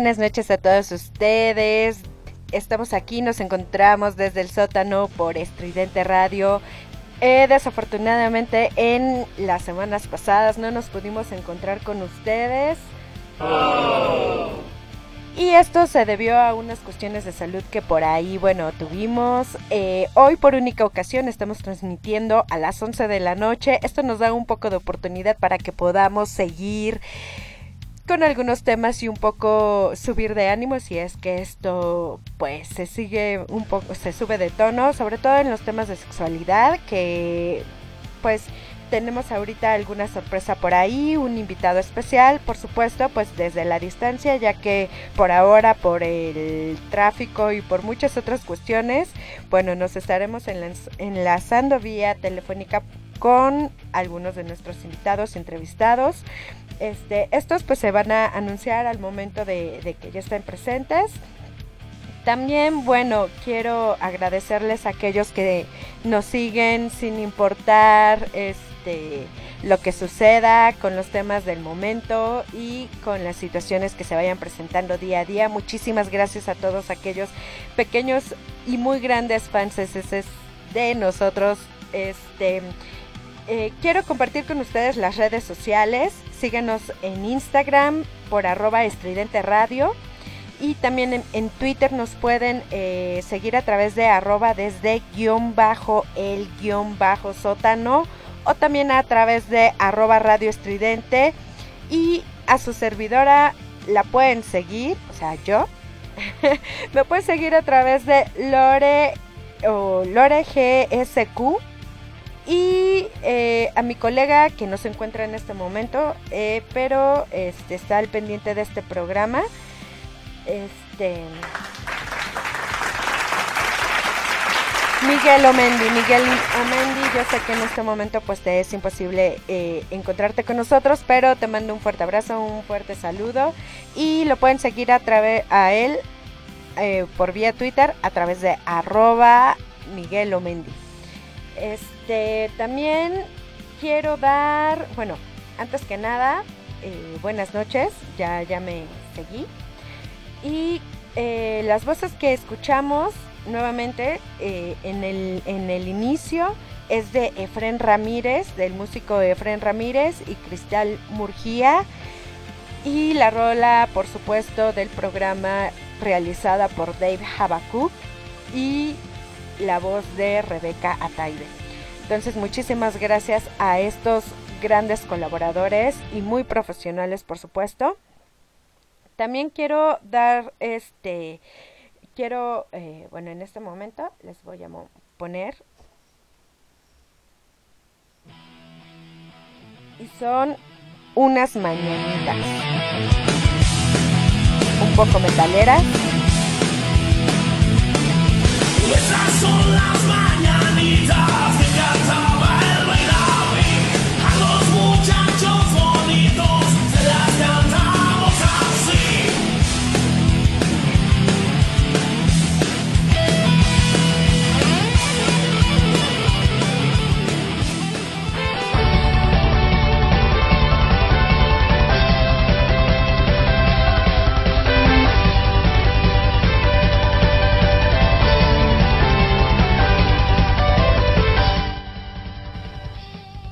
Buenas noches a todos ustedes. Estamos aquí, nos encontramos desde el sótano por Estridente Radio. Eh, desafortunadamente en las semanas pasadas no nos pudimos encontrar con ustedes. Y esto se debió a unas cuestiones de salud que por ahí, bueno, tuvimos. Eh, hoy por única ocasión estamos transmitiendo a las 11 de la noche. Esto nos da un poco de oportunidad para que podamos seguir con algunos temas y un poco subir de ánimo si es que esto pues se sigue un poco, se sube de tono, sobre todo en los temas de sexualidad que pues tenemos ahorita alguna sorpresa por ahí, un invitado especial, por supuesto, pues desde la distancia, ya que por ahora, por el tráfico y por muchas otras cuestiones, bueno, nos estaremos enlazando vía telefónica con algunos de nuestros invitados entrevistados. Este, estos pues se van a anunciar al momento de, que ya estén presentes. También, bueno, quiero agradecerles a aquellos que nos siguen sin importar este, lo que suceda con los temas del momento y con las situaciones que se vayan presentando día a día. Muchísimas gracias a todos aquellos pequeños y muy grandes fans de nosotros. Este, eh, quiero compartir con ustedes las redes sociales. Síguenos en Instagram por arroba estridente radio. Y también en, Twitter nos pueden eh, seguir a través de arroba desde guion bajo el guion bajo sótano. O también a través de arroba radio estridente. Y a su servidora la pueden seguir, o sea, yo. Me pueden seguir a través de Lore o Lore GSQ y eh, a mi colega que no se encuentra en este momento, eh, pero este, está al pendiente de este programa. Este. Miguel Omendi, Miguel Omendi, yo sé que en este momento pues te es imposible eh, encontrarte con nosotros, pero te mando un fuerte abrazo, un fuerte saludo y lo pueden seguir a través a él por vía Twitter a través de arroba Miguel Omendi. Este, también quiero dar, bueno, antes que nada, eh, buenas noches, ya, ya me seguí. Y eh, las voces que escuchamos nuevamente eh, en, el, en el inicio es de Efren Ramírez, del músico Efren Ramírez y Cristal Murgía. Y la rola, por supuesto, del programa realizada por Dave Habakuk y la voz de Rebeca Ataide. Entonces, muchísimas gracias a estos grandes colaboradores y muy profesionales, por supuesto. También quiero dar este, quiero, eh, bueno, en este momento les voy a poner. Y son unas mañanitas. Un poco metaleras. Esas son las mañanitas que cantaba el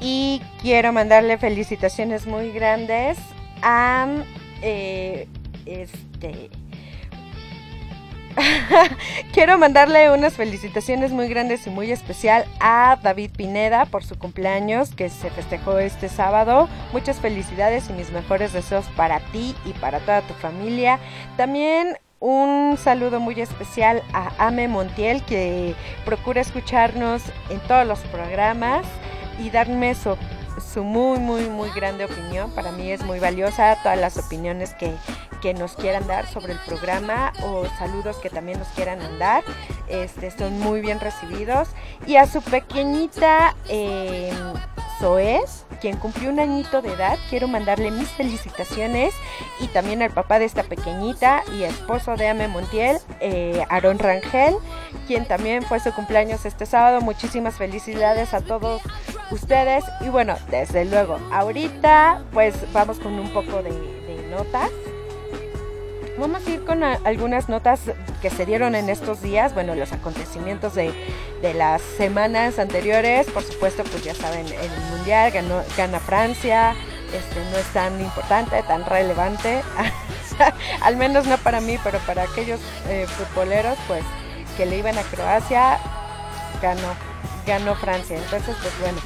Y quiero mandarle felicitaciones muy grandes a eh, este. quiero mandarle unas felicitaciones muy grandes y muy especial a David Pineda por su cumpleaños que se festejó este sábado. Muchas felicidades y mis mejores deseos para ti y para toda tu familia. También un saludo muy especial a Ame Montiel que procura escucharnos en todos los programas y darme su, su muy, muy, muy grande opinión. Para mí es muy valiosa todas las opiniones que, que nos quieran dar sobre el programa o saludos que también nos quieran mandar. Este, son muy bien recibidos. Y a su pequeñita eh, Zoes, quien cumplió un añito de edad, quiero mandarle mis felicitaciones y también al papá de esta pequeñita y esposo de Ame Montiel, eh, Aaron Rangel, quien también fue su cumpleaños este sábado. Muchísimas felicidades a todos ustedes y bueno, desde luego, ahorita pues vamos con un poco de notas. Vamos a ir con algunas notas que se dieron en estos días, bueno, los acontecimientos de, de las semanas anteriores, por supuesto, pues ya saben, el Mundial ganó, gana Francia, este no es tan importante, tan relevante, al menos no para mí, pero para aquellos eh, futboleros, pues que le iban a Croacia, ganó, ganó Francia, entonces pues bueno.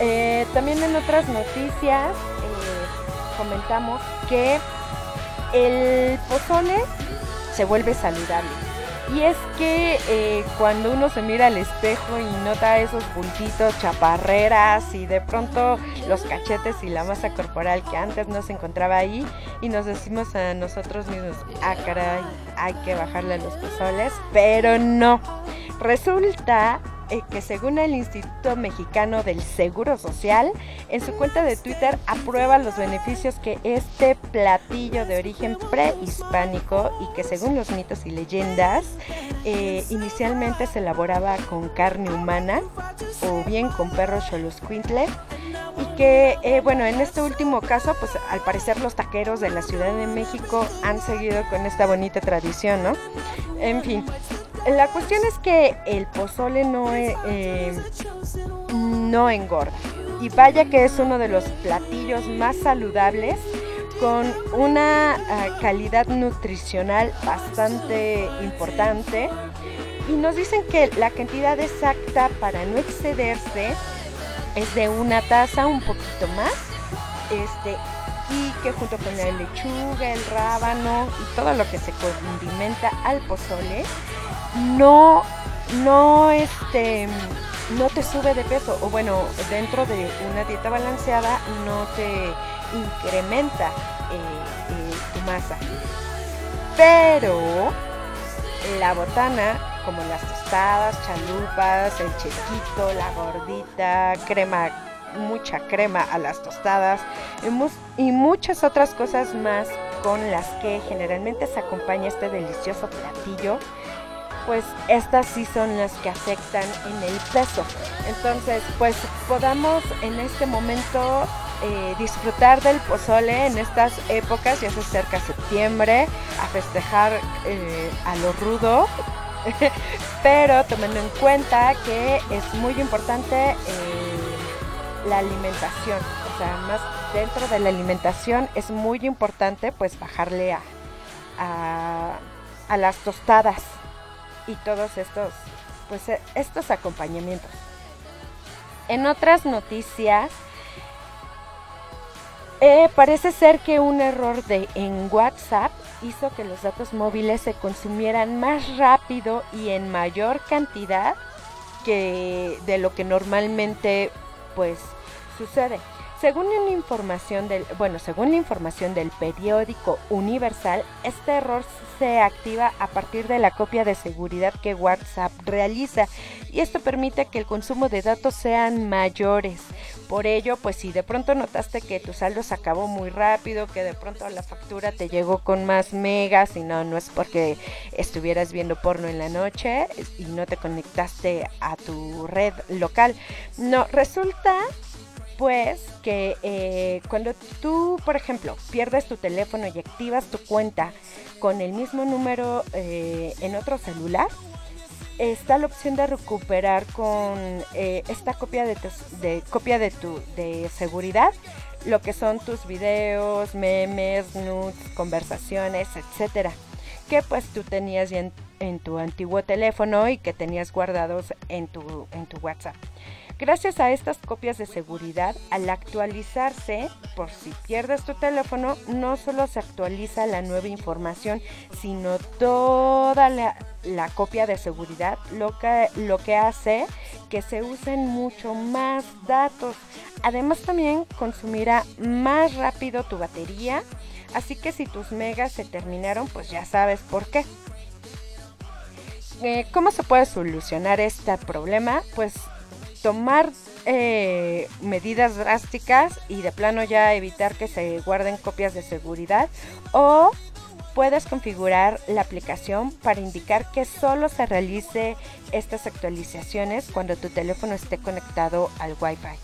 Eh, también en otras noticias eh, comentamos que el pozole se vuelve saludable. Y es que eh, cuando uno se mira al espejo y nota esos bultitos, chaparreras y de pronto los cachetes y la masa corporal que antes no se encontraba ahí y nos decimos a nosotros mismos, ah caray, hay que bajarle a los pozoles, pero no. Resulta que según el Instituto Mexicano del Seguro Social, en su cuenta de Twitter aprueba los beneficios que este platillo de origen prehispánico y que según los mitos y leyendas, eh, inicialmente se elaboraba con carne humana o bien con perros xoloscuintle y que, eh, bueno, en este último caso, pues al parecer los taqueros de la Ciudad de México han seguido con esta bonita tradición, ¿no? En fin, la cuestión es que el pozole no, eh, no engorda. Y vaya que es uno de los platillos más saludables con una ah, calidad nutricional bastante importante. Y nos dicen que la cantidad exacta para no excederse es de una taza, un poquito más. Este, y que junto con la lechuga, el rábano y todo lo que se condimenta al pozole, no, no, este, no te sube de peso. O bueno, dentro de una dieta balanceada no te incrementa eh, eh, tu masa. Pero la botana, como las tostadas, chalupas, el chequito, la gordita, crema, mucha crema a las tostadas y, muchas otras cosas más con las que generalmente se acompaña este delicioso platillo, pues estas sí son las que afectan en el peso. Entonces, pues podamos en este momento eh, disfrutar del pozole en estas épocas, ya se acerca septiembre, a festejar eh, a lo rudo, pero tomando en cuenta que es muy importante eh, la alimentación, o sea, más dentro de la alimentación es muy importante pues bajarle a, a, a las tostadas y todos estos pues eh, estos acompañamientos. En otras noticias, eh, parece ser que un error de, en WhatsApp hizo que los datos móviles se consumieran más rápido y en mayor cantidad que de lo que normalmente pues sucede. Según una información del, bueno, según la información del periódico Universal, este error se activa a partir de la copia de seguridad que WhatsApp realiza y esto permite que el consumo de datos sean mayores. Por ello, pues si de pronto notaste que tu saldo se acabó muy rápido, que de pronto la factura te llegó con más megas y no, no es porque estuvieras viendo porno en la noche y no te conectaste a tu red local. No, resulta pues que eh, cuando tú, por ejemplo, pierdes tu teléfono y activas tu cuenta con el mismo número eh, en otro celular, está la opción de recuperar con eh, esta copia de, tus- de copia de tu de seguridad lo que son tus videos, memes, nudes, conversaciones, etcétera, que pues tú tenías en, en tu antiguo teléfono y que tenías guardados en tu en tu WhatsApp. Gracias a estas copias de seguridad, al actualizarse, por si pierdes tu teléfono, no solo se actualiza la nueva información, sino toda la, copia de seguridad, lo que, lo que hace que se usen mucho más datos. Además también consumirá más rápido tu batería, así que si tus megas se terminaron, pues ya sabes por qué. Eh, ¿Cómo se puede solucionar este problema? Pues tomar eh, medidas drásticas y de plano ya evitar que se guarden copias de seguridad o puedes configurar la aplicación para indicar que solo se realice estas actualizaciones cuando tu teléfono esté conectado al Wi-Fi.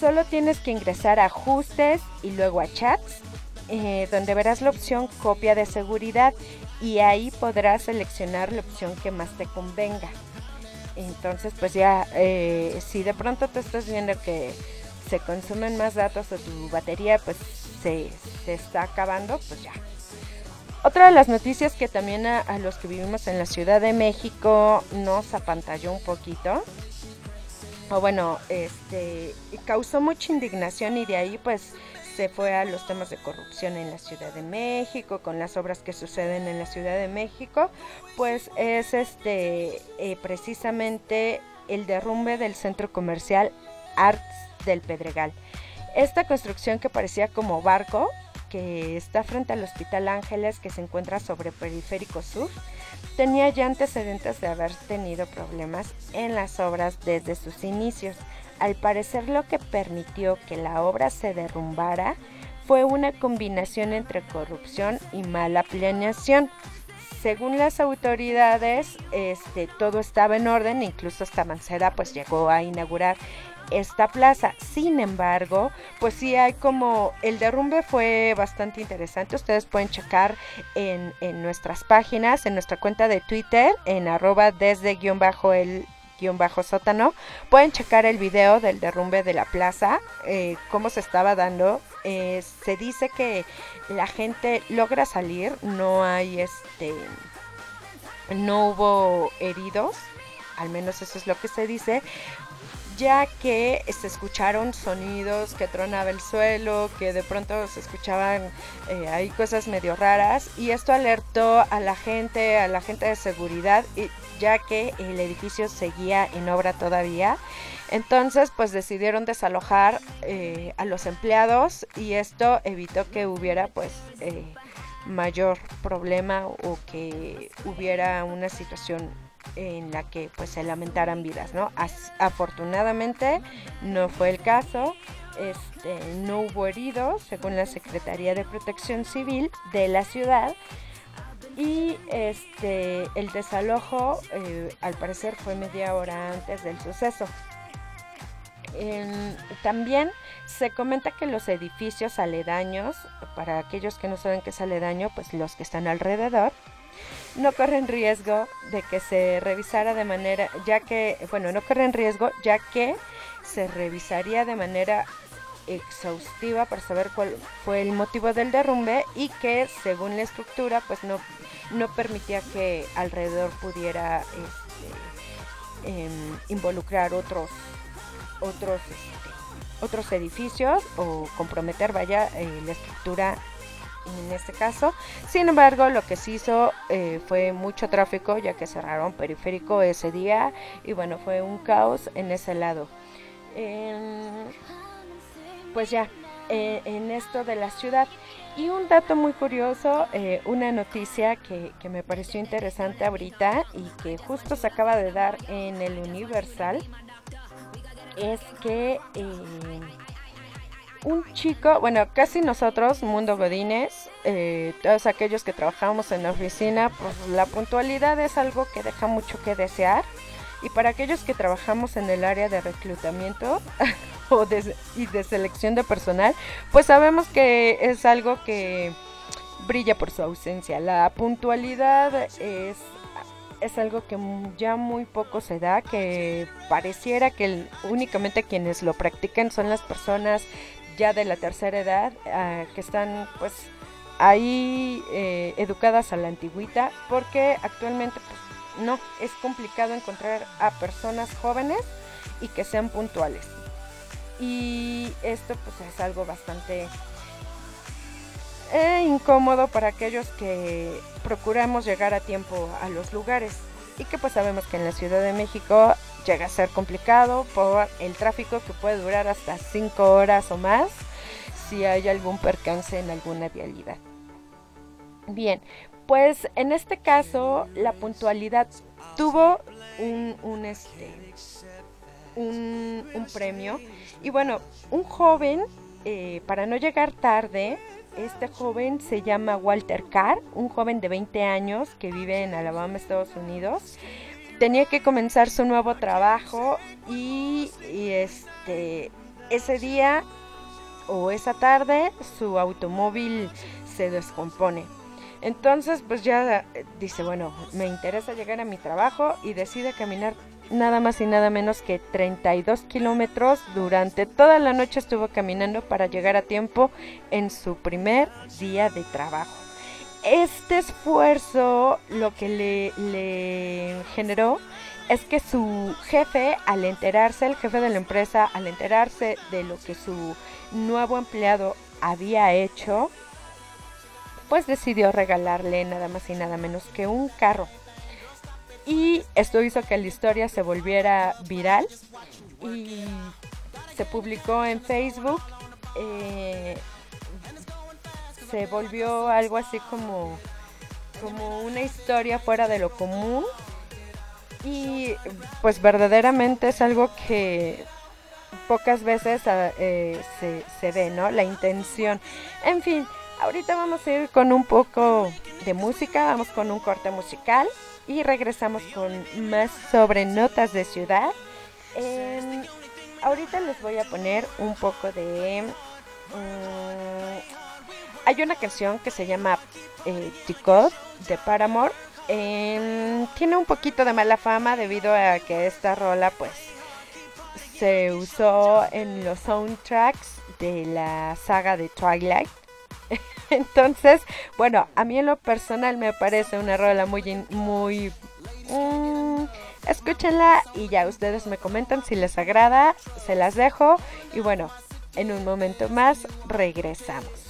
Solo tienes que ingresar a ajustes y luego a chats eh, donde verás la opción copia de seguridad y ahí podrás seleccionar la opción que más te convenga. Entonces, pues ya, eh, si de pronto te estás viendo que se consumen más datos o tu batería pues se, se está acabando, pues ya. Otra de las noticias que también a, a los que vivimos en la Ciudad de México nos apantalló un poquito, o bueno, este, causó mucha indignación y de ahí pues se fue a los temas de corrupción en la Ciudad de México, con las obras que suceden en la Ciudad de México, pues es este eh, precisamente el derrumbe del centro comercial Arts del Pedregal. Esta construcción que parecía como barco, que está frente al Hospital Ángeles, que se encuentra sobre Periférico Sur, tenía ya antecedentes de haber tenido problemas en las obras desde sus inicios. Al parecer lo que permitió que la obra se derrumbara fue una combinación entre corrupción y mala planeación. Según las autoridades, este, todo estaba en orden, incluso esta Mancera pues llegó a inaugurar esta plaza. Sin embargo, pues sí hay como el derrumbe fue bastante interesante. Ustedes pueden checar en, en nuestras páginas, en nuestra cuenta de Twitter, en arroba desde guion bajo el sótano. Pueden checar el video del derrumbe de la plaza, eh, cómo se estaba dando. Eh, se dice que la gente logra salir, no hay este, no hubo heridos, al menos eso es lo que se dice, ya que se escucharon sonidos que tronaba el suelo, que de pronto se escuchaban eh, ahí cosas medio raras y esto alertó a la gente, a la gente de seguridad, y, ya que el edificio seguía en obra todavía. Entonces, pues decidieron desalojar eh, a los empleados y esto evitó que hubiera pues eh, mayor problema o que hubiera una situación en la que pues se lamentaran vidas, ¿no? Afortunadamente no fue el caso, este, no hubo heridos, según la Secretaría de Protección Civil de la ciudad, y este, el desalojo eh, al parecer fue media hora antes del suceso. También se comenta que los edificios aledaños, para aquellos que no saben qué es aledaño, pues los que están alrededor, no corren riesgo de que se revisara de manera, ya que, bueno, no corren riesgo, ya que se revisaría de manera exhaustiva para saber cuál fue el motivo del derrumbe y que según la estructura pues no, no permitía que alrededor pudiera este, em, involucrar otros otros este, otros edificios o comprometer vaya eh, la estructura en este caso. Sin embargo, lo que se hizo eh, fue mucho tráfico ya que cerraron periférico ese día y bueno, fue un caos en ese lado. Em, pues ya, eh, en esto de la ciudad. Y un dato muy curioso, eh, una noticia que, que me pareció interesante ahorita y que justo se acaba de dar en el Universal, es que eh, un chico, bueno, casi nosotros, Mundo Godines, eh, todos aquellos que trabajamos en la oficina, pues la puntualidad es algo que deja mucho que desear. Y para aquellos que trabajamos en el área de reclutamiento o de, y de selección de personal, pues sabemos que es algo que brilla por su ausencia. La puntualidad es, es algo que ya muy poco se da, que pareciera que únicamente quienes lo practican son las personas ya de la tercera edad, ah, que están pues ahí eh, educadas a la antigüita, porque actualmente pues, no, es complicado encontrar a personas jóvenes y que sean puntuales. Y esto pues es algo bastante eh, incómodo para aquellos que procuramos llegar a tiempo a los lugares y que pues sabemos que en la Ciudad de México llega a ser complicado por el tráfico que puede durar hasta 5 horas o más si hay algún percance en alguna vialidad. Bien, pues en este caso la puntualidad tuvo un, un, este, un, un premio y bueno, un joven, eh, para no llegar tarde, este joven se llama Walter Carr, un joven de 20 años que vive en Alabama, Estados Unidos. Tenía que comenzar su nuevo trabajo y, y este ese día o esa tarde su automóvil se descompone. Entonces, pues ya eh, dice, bueno, me interesa llegar a mi trabajo y decide caminar nada más y nada menos que 32 kilómetros. Durante toda la noche estuvo caminando para llegar a tiempo en su primer día de trabajo. Este esfuerzo lo que le, le generó es que su jefe, al enterarse, el jefe de la empresa, al enterarse de lo que su nuevo empleado había hecho, pues decidió regalarle nada más y nada menos que un carro. Y esto hizo que la historia se volviera viral y se publicó en Facebook. eh, se volvió algo así como, como una historia fuera de lo común. Y pues verdaderamente es algo que pocas veces eh, se, se ve, ¿no? La intención. En fin, ahorita vamos a ir con un poco de música, vamos con un corte musical y regresamos con más sobre notas de ciudad. Em, ahorita les voy a poner un poco de... mm, hay una canción que se llama eh, Ticot de Paramore. Em, tiene un poquito de mala fama debido a que esta rola pues se usó en los soundtracks de la saga de Twilight. Entonces, bueno, a mí en lo personal me parece una rola muy, muy... mm, escúchenla y ya ustedes me comentan si les agrada, se las dejo y bueno, en un momento más regresamos.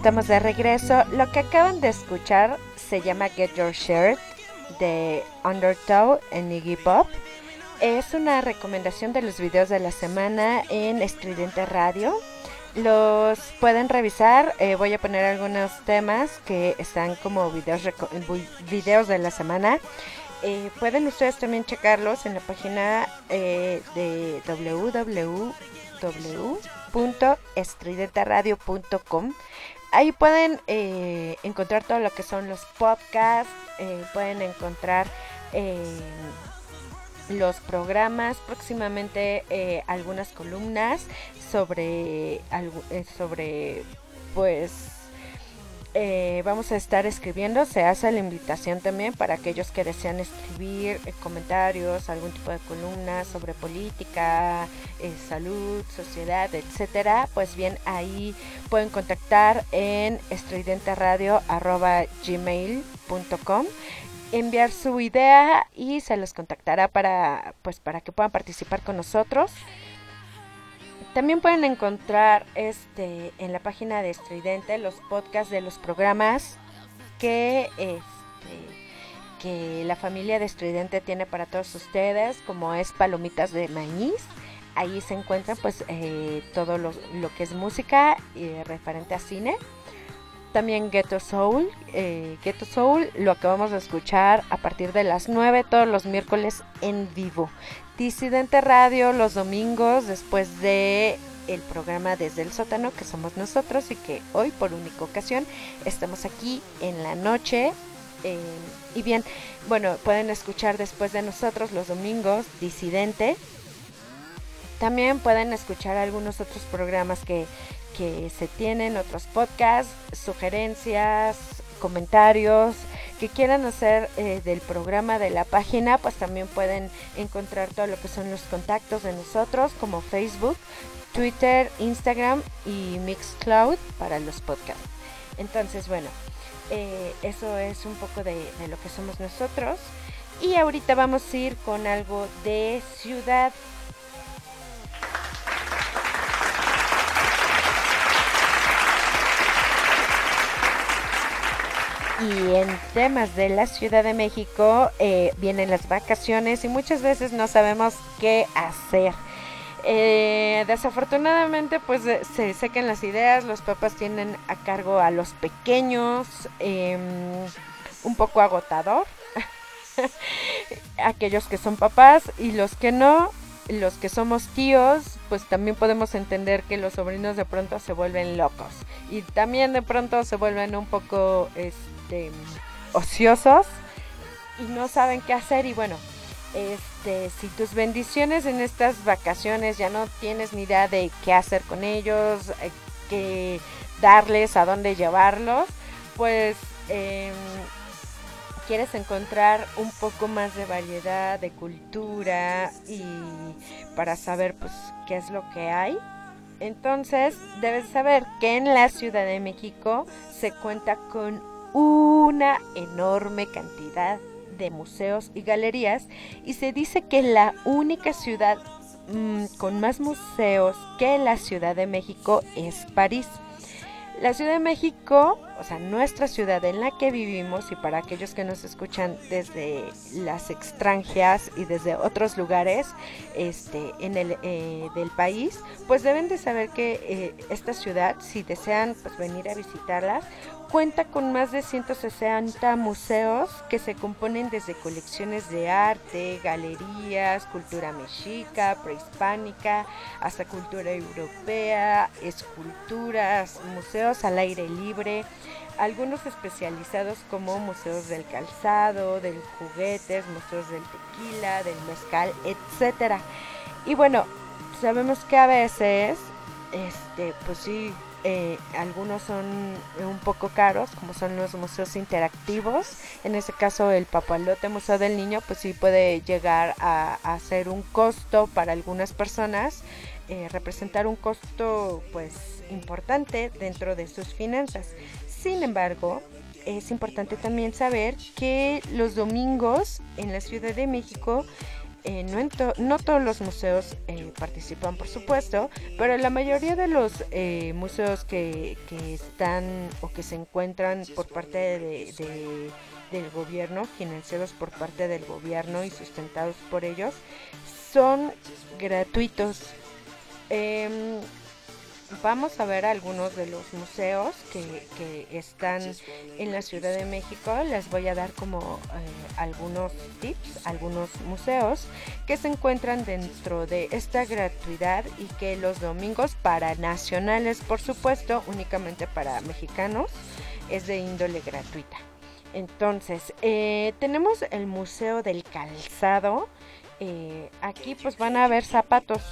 Estamos de regreso. Lo que acaban de escuchar se llama Get Your Shirt de Undertow en Iggy Pop. Es una recomendación de los videos de la semana en Estridente Radio. Los pueden revisar. eh, voy a poner algunos temas que están como videos, videos de la semana. Eh, pueden ustedes también checarlos en la página eh, de www.estridentaradio.com. Ahí pueden eh, encontrar todo lo que son los podcasts, eh, pueden encontrar eh, los programas, próximamente eh, algunas columnas sobre, eh, sobre pues eh, vamos a estar escribiendo. Se hace la invitación también para aquellos que desean escribir eh, comentarios, algún tipo de columna sobre política, eh, salud, sociedad, etcétera. Pues bien, ahí pueden contactar en estridenteradio.gmail.com enviar su idea y se los contactará para pues para que puedan participar con nosotros. También pueden encontrar este en la página de Estridente los podcasts de los programas que este que la familia de Estridente tiene para todos ustedes, como es Palomitas de Maíz. Ahí se encuentran pues eh, todo lo, que es música eh, referente a cine. También Ghetto Soul. eh, Ghetto Soul lo acabamos de escuchar a partir de las 9 todos los miércoles en vivo. Disidente Radio los domingos después de el programa desde el sótano que somos nosotros y que hoy por única ocasión estamos aquí en la noche. eh, y bien, bueno, pueden escuchar después de nosotros los domingos Disidente. También pueden escuchar algunos otros programas que, que se tienen, otros podcasts, sugerencias, comentarios que quieran hacer eh, del programa de la página, pues también pueden encontrar todo lo que son los contactos de nosotros como Facebook, Twitter, Instagram y Mixcloud para los podcasts. Entonces, bueno, eh, eso es un poco de, de lo que somos nosotros. Y ahorita vamos a ir con algo de ciudad. Y en temas de la Ciudad de México eh, vienen las vacaciones y muchas veces no sabemos qué hacer. Eh, desafortunadamente pues eh, se secan las ideas, los papás tienen a cargo a los pequeños, em, un poco agotador. Aquellos que son papás y los que no, los que somos tíos, pues también podemos entender que los sobrinos de pronto se vuelven locos y también de pronto se vuelven un poco este ociosos y no saben qué hacer y bueno, Este, si tus bendiciones en estas vacaciones ya no tienes ni idea de qué hacer con ellos, eh, qué darles, a dónde llevarlos, pues em, quieres encontrar un poco más de variedad, de cultura y para saber pues qué es lo que hay. Entonces debes saber que en la Ciudad de México se cuenta con una enorme cantidad de museos y galerías y se dice que la única ciudad mm, con más museos que la Ciudad de México es París. La Ciudad de México, o sea, nuestra ciudad en la que vivimos y para aquellos que nos escuchan desde las extranjeras y desde otros lugares este, en el, eh, del país, pues deben de saber que eh, esta ciudad, si desean pues, venir a visitarla, cuenta con más de 160 museos que se componen desde colecciones de arte, galerías, cultura mexica, prehispánica, hasta cultura europea, esculturas, museos al aire libre, algunos especializados como museos del calzado, del juguetes, museos del tequila, del mezcal, etcétera. Y bueno, sabemos que a veces, este, pues sí, eh, algunos son un poco caros, como son los museos interactivos. En este caso, el Papalote Museo del Niño, pues sí puede llegar a, a ser un costo para algunas personas, eh, representar un costo, pues, importante dentro de sus finanzas. Sin embargo, es importante también saber que los domingos en la Ciudad de México eh, no, to- no todos los museos eh, participan, por supuesto, pero la mayoría de los eh, museos que, que están o que se encuentran por parte de- de- del gobierno, financiados por parte del gobierno y sustentados por ellos, son gratuitos. Vamos a ver algunos de los museos que, que están en la Ciudad de México. Les voy a dar como eh, algunos tips, algunos museos que se encuentran dentro de esta gratuidad y que los domingos para nacionales, por supuesto, únicamente para mexicanos, es de índole gratuita. Entonces, eh, tenemos el Museo del Calzado. Eh, aquí pues van a ver zapatos.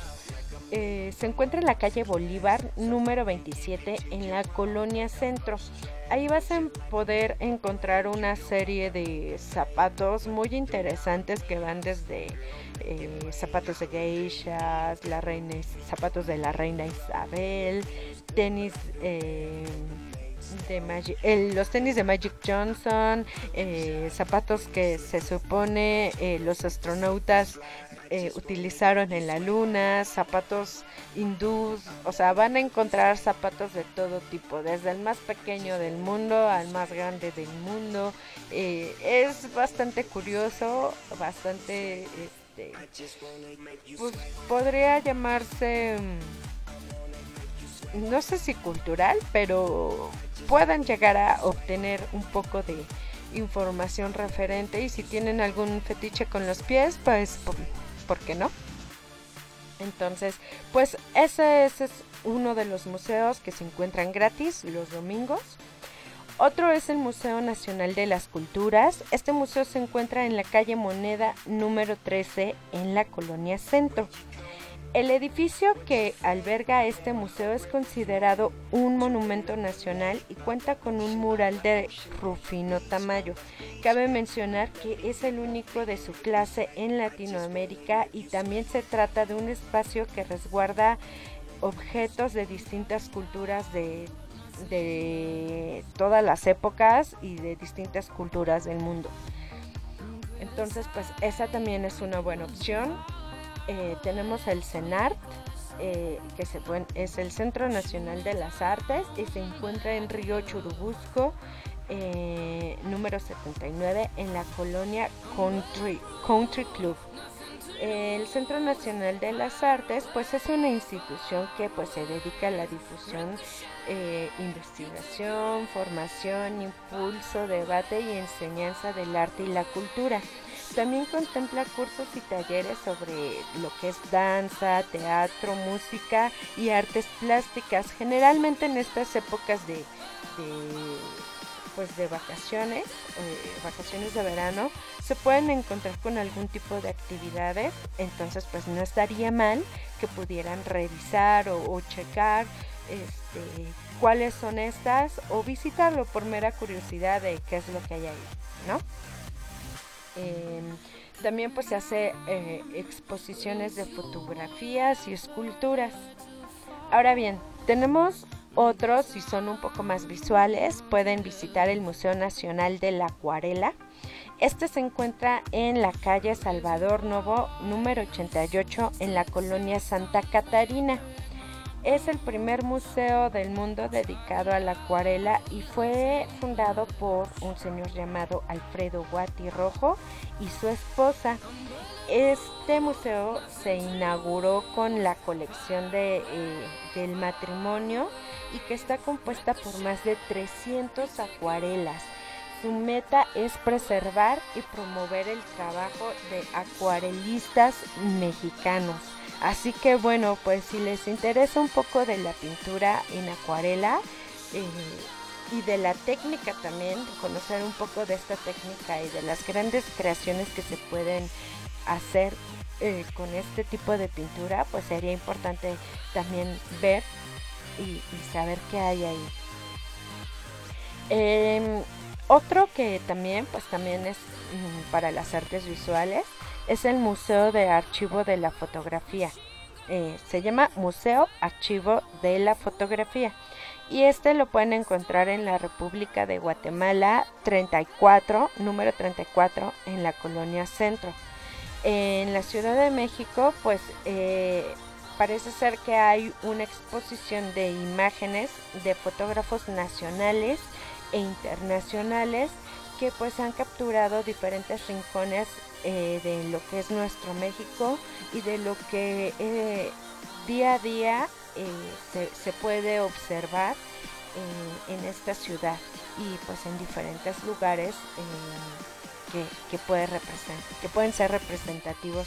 Eh, se encuentra en la calle Bolívar número 27 en la colonia Centro. Ahí vas a poder encontrar una serie de zapatos muy interesantes que van desde eh, zapatos de geishas, la reina, zapatos de la reina Isabel, tenis eh, de Magic, los tenis de Magic Johnson, zapatos que se supone los astronautas eh, utilizaron en la luna, zapatos hindús, o sea, van a encontrar zapatos de todo tipo, desde el más pequeño del mundo al más grande del mundo. Eh, es bastante curioso, bastante, este, pues podría llamarse, mm, no sé si cultural, pero puedan llegar a obtener un poco de información referente y si tienen algún fetiche con los pies, pues por, ¿por qué no? Entonces, pues ese, ese es uno de los museos que se encuentran gratis los domingos. Otro es el Museo Nacional de las Culturas. Este museo se encuentra en la calle Moneda número 13 en la colonia Centro. El edificio que alberga este museo es considerado un monumento nacional y cuenta con un mural de Rufino Tamayo. Cabe mencionar que es el único de su clase en Latinoamérica y también se trata de un espacio que resguarda objetos de distintas culturas de, todas las épocas y de distintas culturas del mundo. Entonces, pues esa también es una buena opción. Eh, tenemos el CENART, eh, que es el Centro Nacional de las Artes y se encuentra en Río Churubusco, eh, número 79, en la colonia Country, Country Club. El Centro Nacional de las Artes, pues es una institución que pues se dedica a la difusión, investigación, formación, impulso, debate y enseñanza del arte y la cultura. También contempla cursos y talleres sobre lo que es danza, teatro, música y artes plásticas. Generalmente en estas épocas de, de, pues de vacaciones, eh, vacaciones de verano, se pueden encontrar con algún tipo de actividades, entonces pues no estaría mal que pudieran revisar o, o checar este, cuáles son estas o visitarlo por mera curiosidad de qué es lo que hay ahí, ¿no? Em, también pues se hace eh, exposiciones de fotografías y esculturas. Ahora bien, tenemos otros, si son un poco más visuales, pueden visitar el Museo Nacional de la Acuarela. Este se encuentra en la calle Salvador Novo, número 88, en la colonia Santa Catarina. Es el primer museo del mundo dedicado a la acuarela y fue fundado por un señor llamado Alfredo Guati Rojo y su esposa. Este museo se inauguró con la colección de, eh, del matrimonio y que está compuesta por más de 300 acuarelas. Su meta es preservar y promover el trabajo de acuarelistas mexicanos. Así que bueno, pues si les interesa un poco de la pintura en acuarela eh, y de la técnica también, conocer un poco de esta técnica y de las grandes creaciones que se pueden hacer eh, con este tipo de pintura, pues sería importante también ver y, y saber qué hay ahí. Em, otro que también, pues también es mm, para las artes visuales, es el Museo de Archivo de la Fotografía. Eh, se llama Museo Archivo de la Fotografía. Y este lo pueden encontrar en la República de Guatemala 34, número 34, en la colonia Centro. En la Ciudad de México, pues eh, parece ser que hay una exposición de imágenes de fotógrafos nacionales e internacionales que pues han capturado diferentes rincones eh, de lo que es nuestro México y de lo que eh, día a día eh, se, puede observar en esta ciudad y pues en diferentes lugares que, que, que pueden ser representativos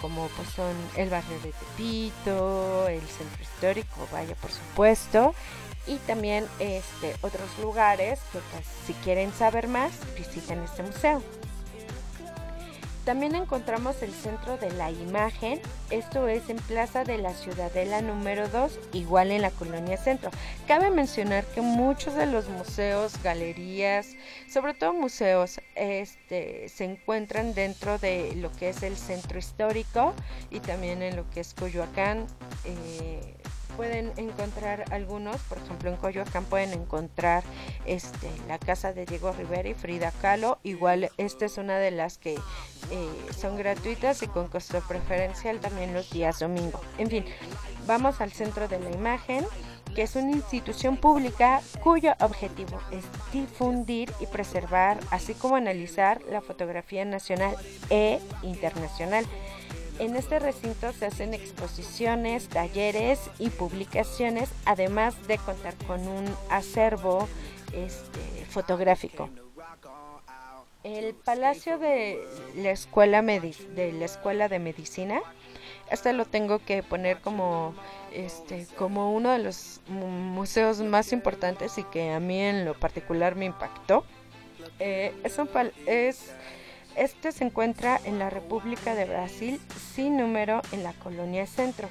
como pues son el barrio de Tepito, el centro histórico, vaya por supuesto, y también este otros lugares que pues si quieren saber más visiten este museo. También encontramos el Centro de la Imagen, esto es en Plaza de la Ciudadela número 2, igual en la Colonia Centro. Cabe mencionar que muchos de los museos, galerías, sobre todo museos, este, se encuentran dentro de lo que es el centro histórico y también en lo que es Coyoacán. eh, pueden encontrar algunos, por ejemplo en Coyoacán pueden encontrar este, la casa de Diego Rivera y Frida Kahlo, igual esta es una de las que eh, son gratuitas y con costo preferencial también los días domingo. En fin, vamos al centro de la imagen que es una institución pública cuyo objetivo es difundir y preservar, así como analizar la fotografía nacional e internacional. En este recinto se hacen exposiciones, talleres y publicaciones, además de contar con un acervo este, fotográfico. El Palacio de la Escuela de Medicina, este lo tengo que poner como este como uno de los mu- museos más importantes y que a mí en lo particular me impactó. Eh, es un pal- es este se encuentra en la República de Brasil, sin número, en la colonia Centro.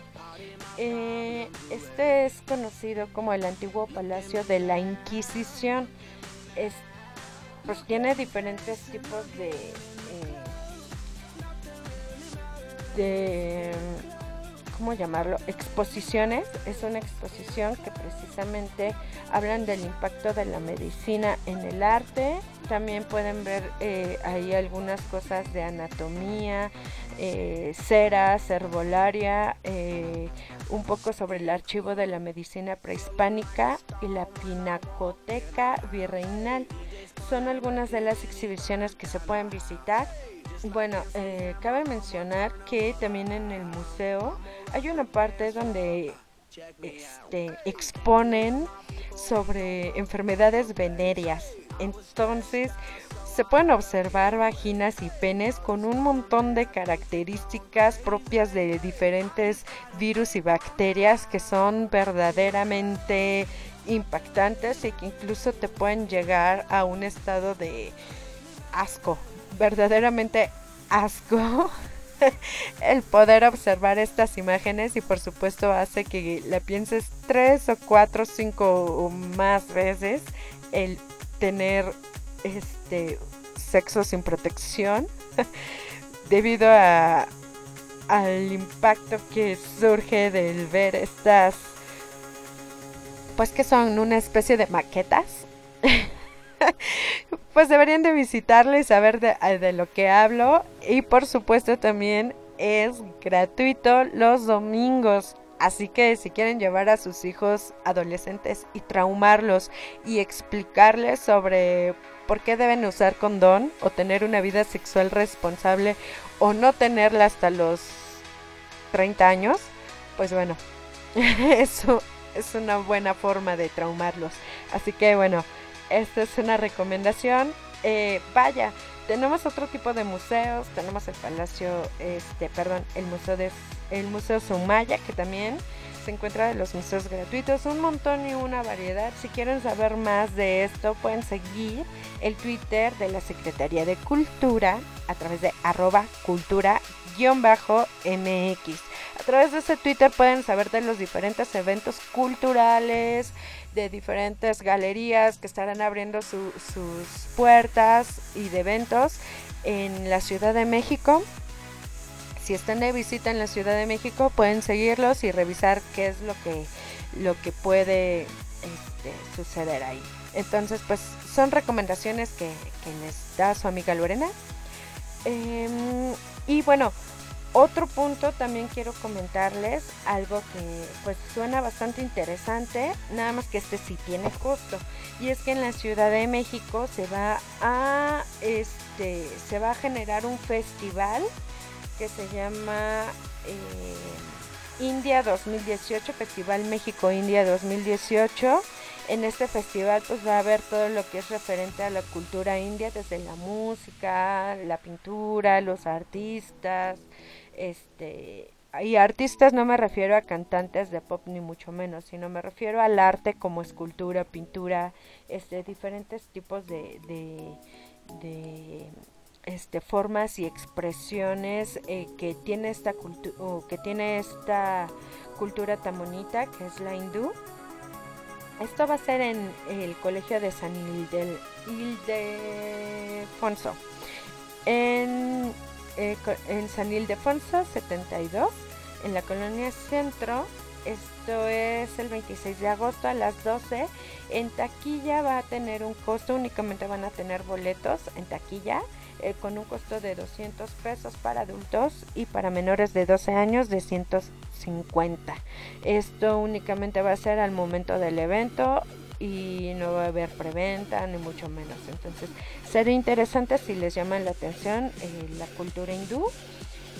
Eh, este es conocido como el antiguo Palacio de la Inquisición. Es, pues tiene diferentes tipos de, eh, de ¿cómo llamarlo? Exposiciones. Es una exposición que precisamente hablan del impacto de la medicina en el arte. También pueden ver eh, ahí algunas cosas de anatomía, eh, ceras, herbolaria, eh, un poco sobre el archivo de la medicina prehispánica y la pinacoteca virreinal. Son algunas de las exhibiciones que se pueden visitar. Bueno, eh, cabe mencionar que también en el museo hay una parte donde este, exponen sobre enfermedades venéreas. Entonces, se pueden observar vaginas y penes con un montón de características propias de diferentes virus y bacterias que son verdaderamente impactantes y que incluso te pueden llegar a un estado de asco verdaderamente asco el poder observar estas imágenes y por supuesto hace que la pienses tres o cuatro, cinco o más veces el tener este sexo sin protección debido a al impacto que surge del ver estas pues que son una especie de maquetas pues deberían de visitarlo y saber de, de lo que hablo y por supuesto también es gratuito los domingos Así que si quieren llevar a sus hijos adolescentes y traumarlos y explicarles sobre por qué deben usar condón o tener una vida sexual responsable o no tenerla hasta los 30 años, pues bueno, eso es una buena forma de traumarlos. Así que bueno, esta es una recomendación. Eh, vaya, tenemos otro tipo de museos, tenemos el Palacio, este, perdón, el Museo de el Museo Sumaya, que también se encuentra de los museos gratuitos, un montón y una variedad. Si quieren saber más de esto, pueden seguir el Twitter de la Secretaría de Cultura a través de arroba cultura-mx. A través de ese Twitter pueden saber de los diferentes eventos culturales, de diferentes galerías que estarán abriendo su- sus puertas y de eventos en la Ciudad de México. Si están de visita en la Ciudad de México, pueden seguirlos y revisar qué es lo que, lo que puede este, suceder ahí. Entonces, pues son recomendaciones que, que les da su amiga Lorena. Em, y bueno, otro punto también quiero comentarles algo que pues suena bastante interesante, nada más que este sí tiene costo. Y es que en la Ciudad de México se va a este se va a generar un festival que se llama eh, India 2018, Festival México India 2018. En este festival pues va a haber todo lo que es referente a la cultura india, desde la música, la pintura, los artistas, este y artistas no me refiero a cantantes de pop ni mucho menos, sino me refiero al arte como escultura, pintura, este diferentes tipos de, de, de, este formas y expresiones eh, que tiene esta cultura que tiene esta cultura tan bonita que es la hindú. Esto va a ser en el colegio de San Ildefonso. En, eh, en San Ildefonso 72, en la colonia Centro. Esto es el 26 de agosto a las 12. En taquilla va a tener un costo, únicamente van a tener boletos en taquilla eh, con un costo de 200 pesos para adultos y para menores de 12 años de 150. Esto únicamente va a ser al momento del evento y no va a haber preventa ni mucho menos. Entonces sería interesante si les llama la atención eh, la cultura hindú.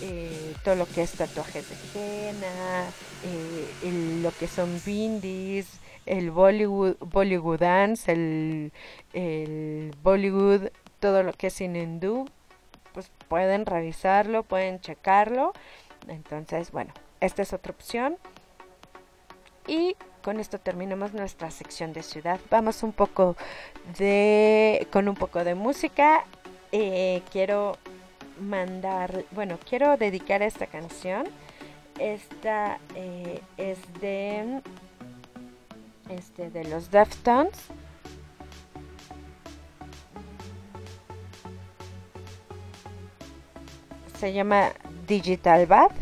eh, todo lo que es tatuajes de henna, eh, lo que son bindis, el Bollywood, Bollywood dance, el, el Bollywood, todo lo que es en hindú, pues pueden revisarlo, pueden checarlo. Entonces, bueno, esta es otra opción. Y con esto terminamos nuestra sección de ciudad. Vamos un poco de con un poco de música. Eh, quiero mandar, bueno, quiero dedicar esta canción. Esta eh, es de este de los Deftones. Se llama Digital Bath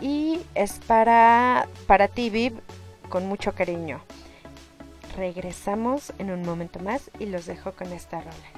y es para para ti Viv con mucho cariño. Regresamos en un momento más y los dejo con esta rola.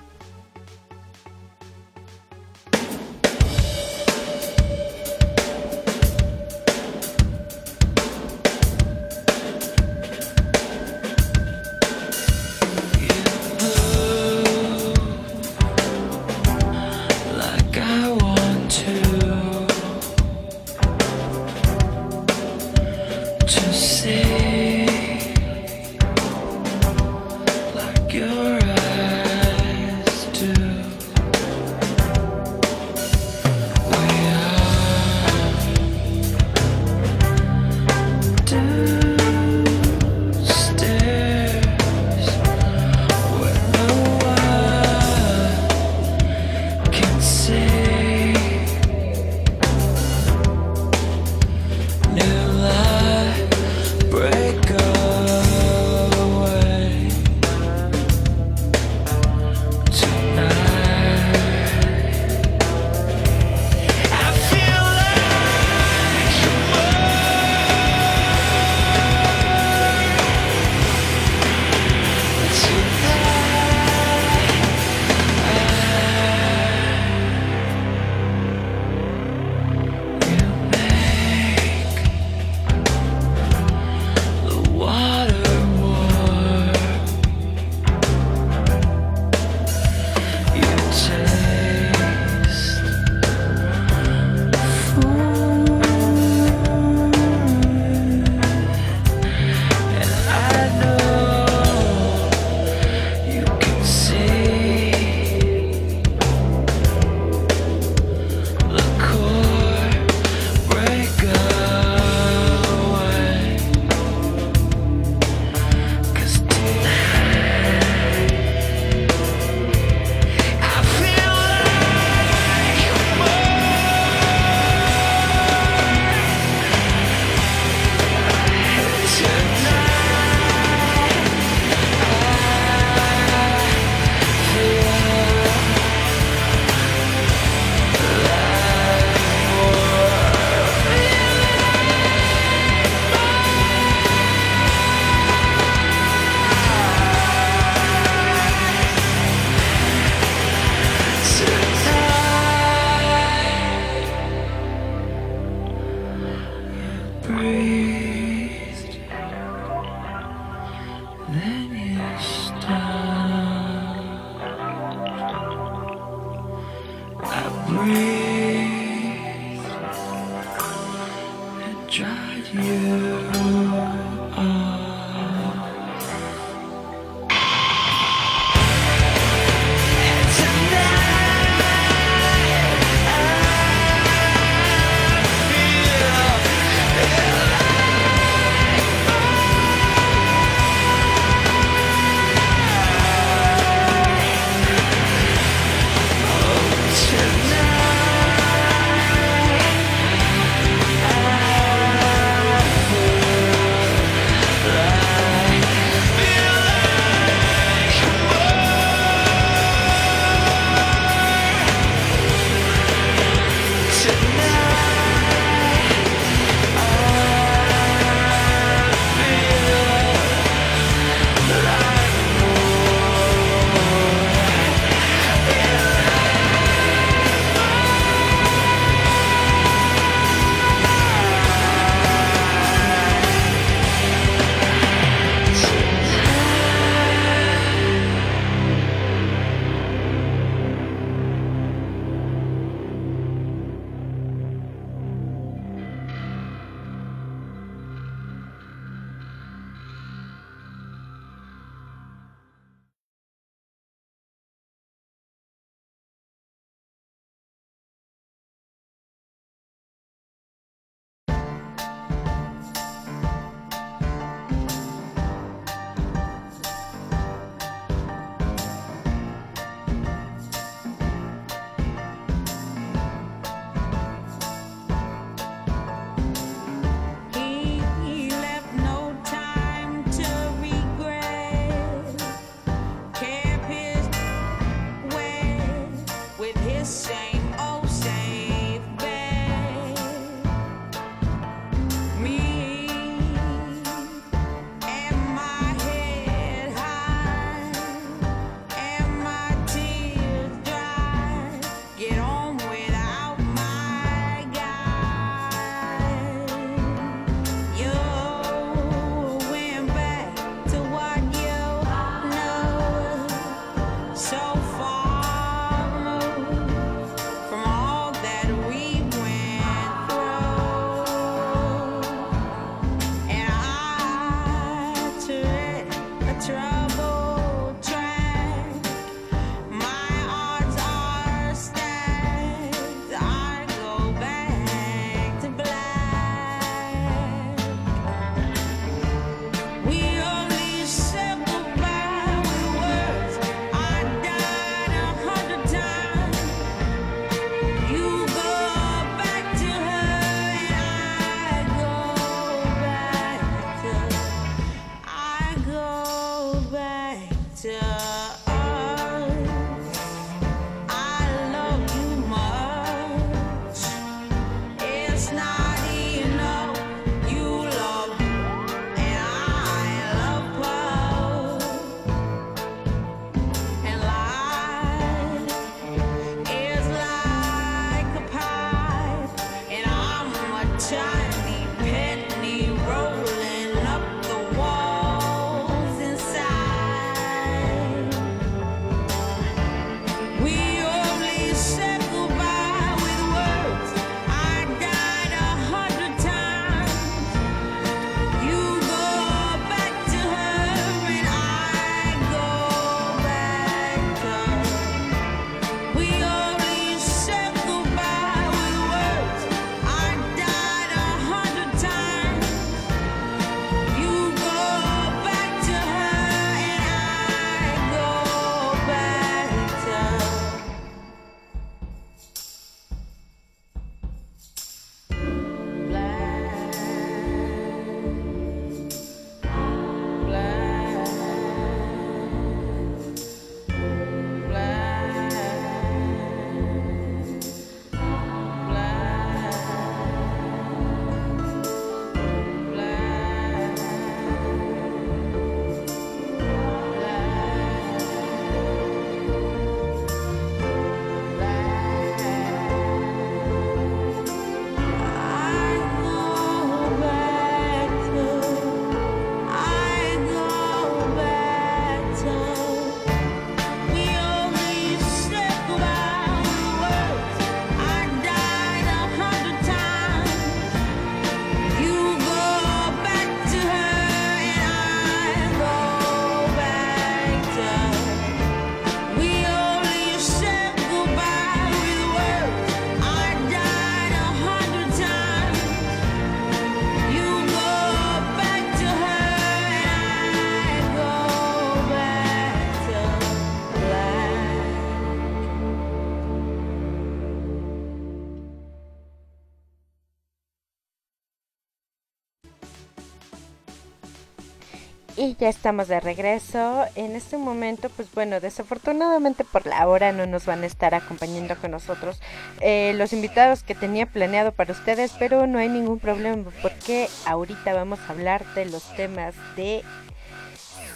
Ya estamos de regreso. En este momento, pues bueno, desafortunadamente por la hora no nos van a estar acompañando con nosotros eh, los invitados que tenía planeado para ustedes, pero no hay ningún problema porque ahorita vamos a hablar de los temas de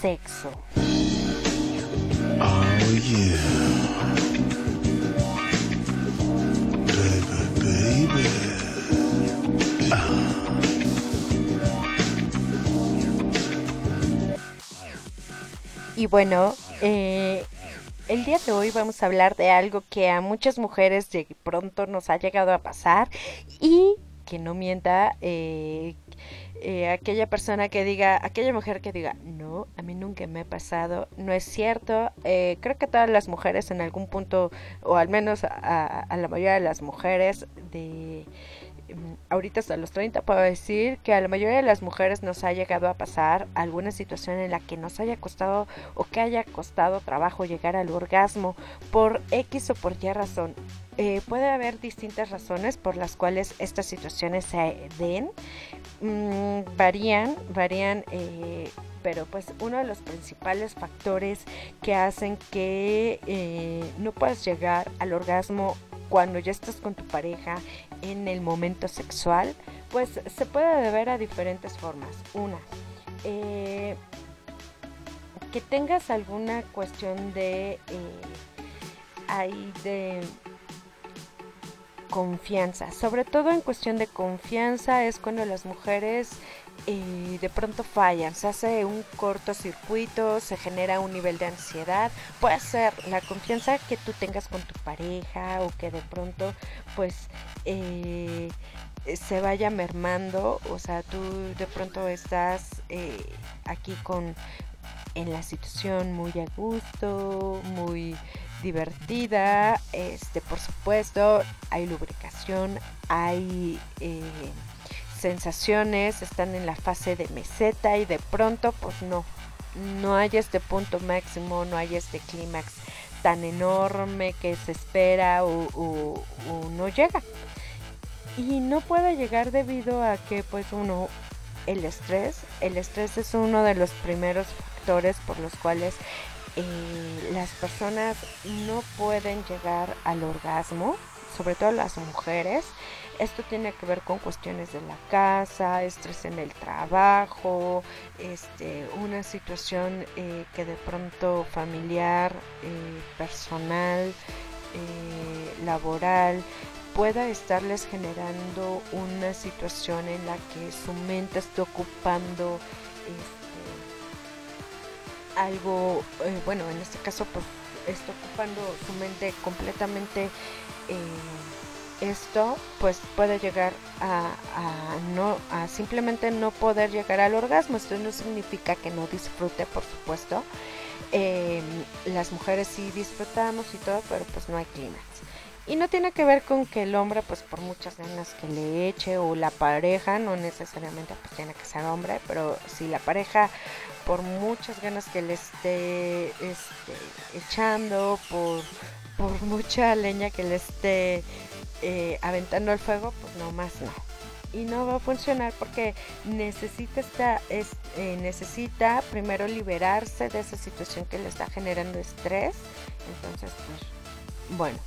sexo. Oh yeah. Baby, baby. Y bueno, eh, el día de hoy vamos a hablar de algo que a muchas mujeres de pronto nos ha llegado a pasar y que no mienta eh, eh, aquella persona que diga, aquella mujer que diga, no, a mí nunca me ha pasado, no es cierto. Eh, creo que todas las mujeres en algún punto, o al menos a, a la mayoría de las mujeres de ahorita hasta los 30 puedo decir que a la mayoría de las mujeres nos ha llegado a pasar alguna situación en la que nos haya costado o que haya costado trabajo llegar al orgasmo por X o por Y razón. Eh, puede haber distintas razones por las cuales estas situaciones se den. Mm, varían, varían, eh, pero pues uno de los principales factores que hacen que eh, no puedas llegar al orgasmo cuando ya estás con tu pareja en el momento sexual, pues se puede deber a diferentes formas. Una, eh, que tengas alguna cuestión de eh, ahí de confianza. Sobre todo en cuestión de confianza es cuando las mujeres eh, de pronto fallan, se hace un cortocircuito, se genera un nivel de ansiedad. Puede ser la confianza que tú tengas con tu pareja o que de pronto pues eh, se vaya mermando. O sea, tú de pronto estás eh, aquí con en la situación muy a gusto, muy divertida, este por supuesto hay lubricación, hay eh, sensaciones, están en la fase de meseta y de pronto pues no, no hay este punto máximo, no hay este clímax tan enorme que se espera o, no llega. Y no puede llegar debido a que pues uno, el estrés, el estrés es uno de los primeros factores por los cuales eh, las personas no pueden llegar al orgasmo, sobre todo las mujeres. Esto tiene que ver con cuestiones de la casa, estrés en el trabajo, este, una situación eh, que de pronto familiar, eh, personal, eh, laboral, pueda estarles generando una situación en la que su mente esté ocupando este, algo, bueno, en este caso pues está ocupando su mente completamente esto pues puede llegar a, no a simplemente no poder llegar al orgasmo. Esto no significa que no disfrute por supuesto. Eh, las mujeres sí disfrutamos y todo pero pues no hay clímax. Y no tiene que ver con que el hombre pues por muchas ganas que le eche o la pareja no necesariamente pues tiene que ser hombre pero si la pareja por muchas ganas que le esté este, echando por por mucha leña que le esté eh, aventando al fuego, pues no más no. Y no va a funcionar porque necesita, esta, es, eh, necesita primero liberarse de esa situación que le está generando estrés. Entonces, pues, bueno.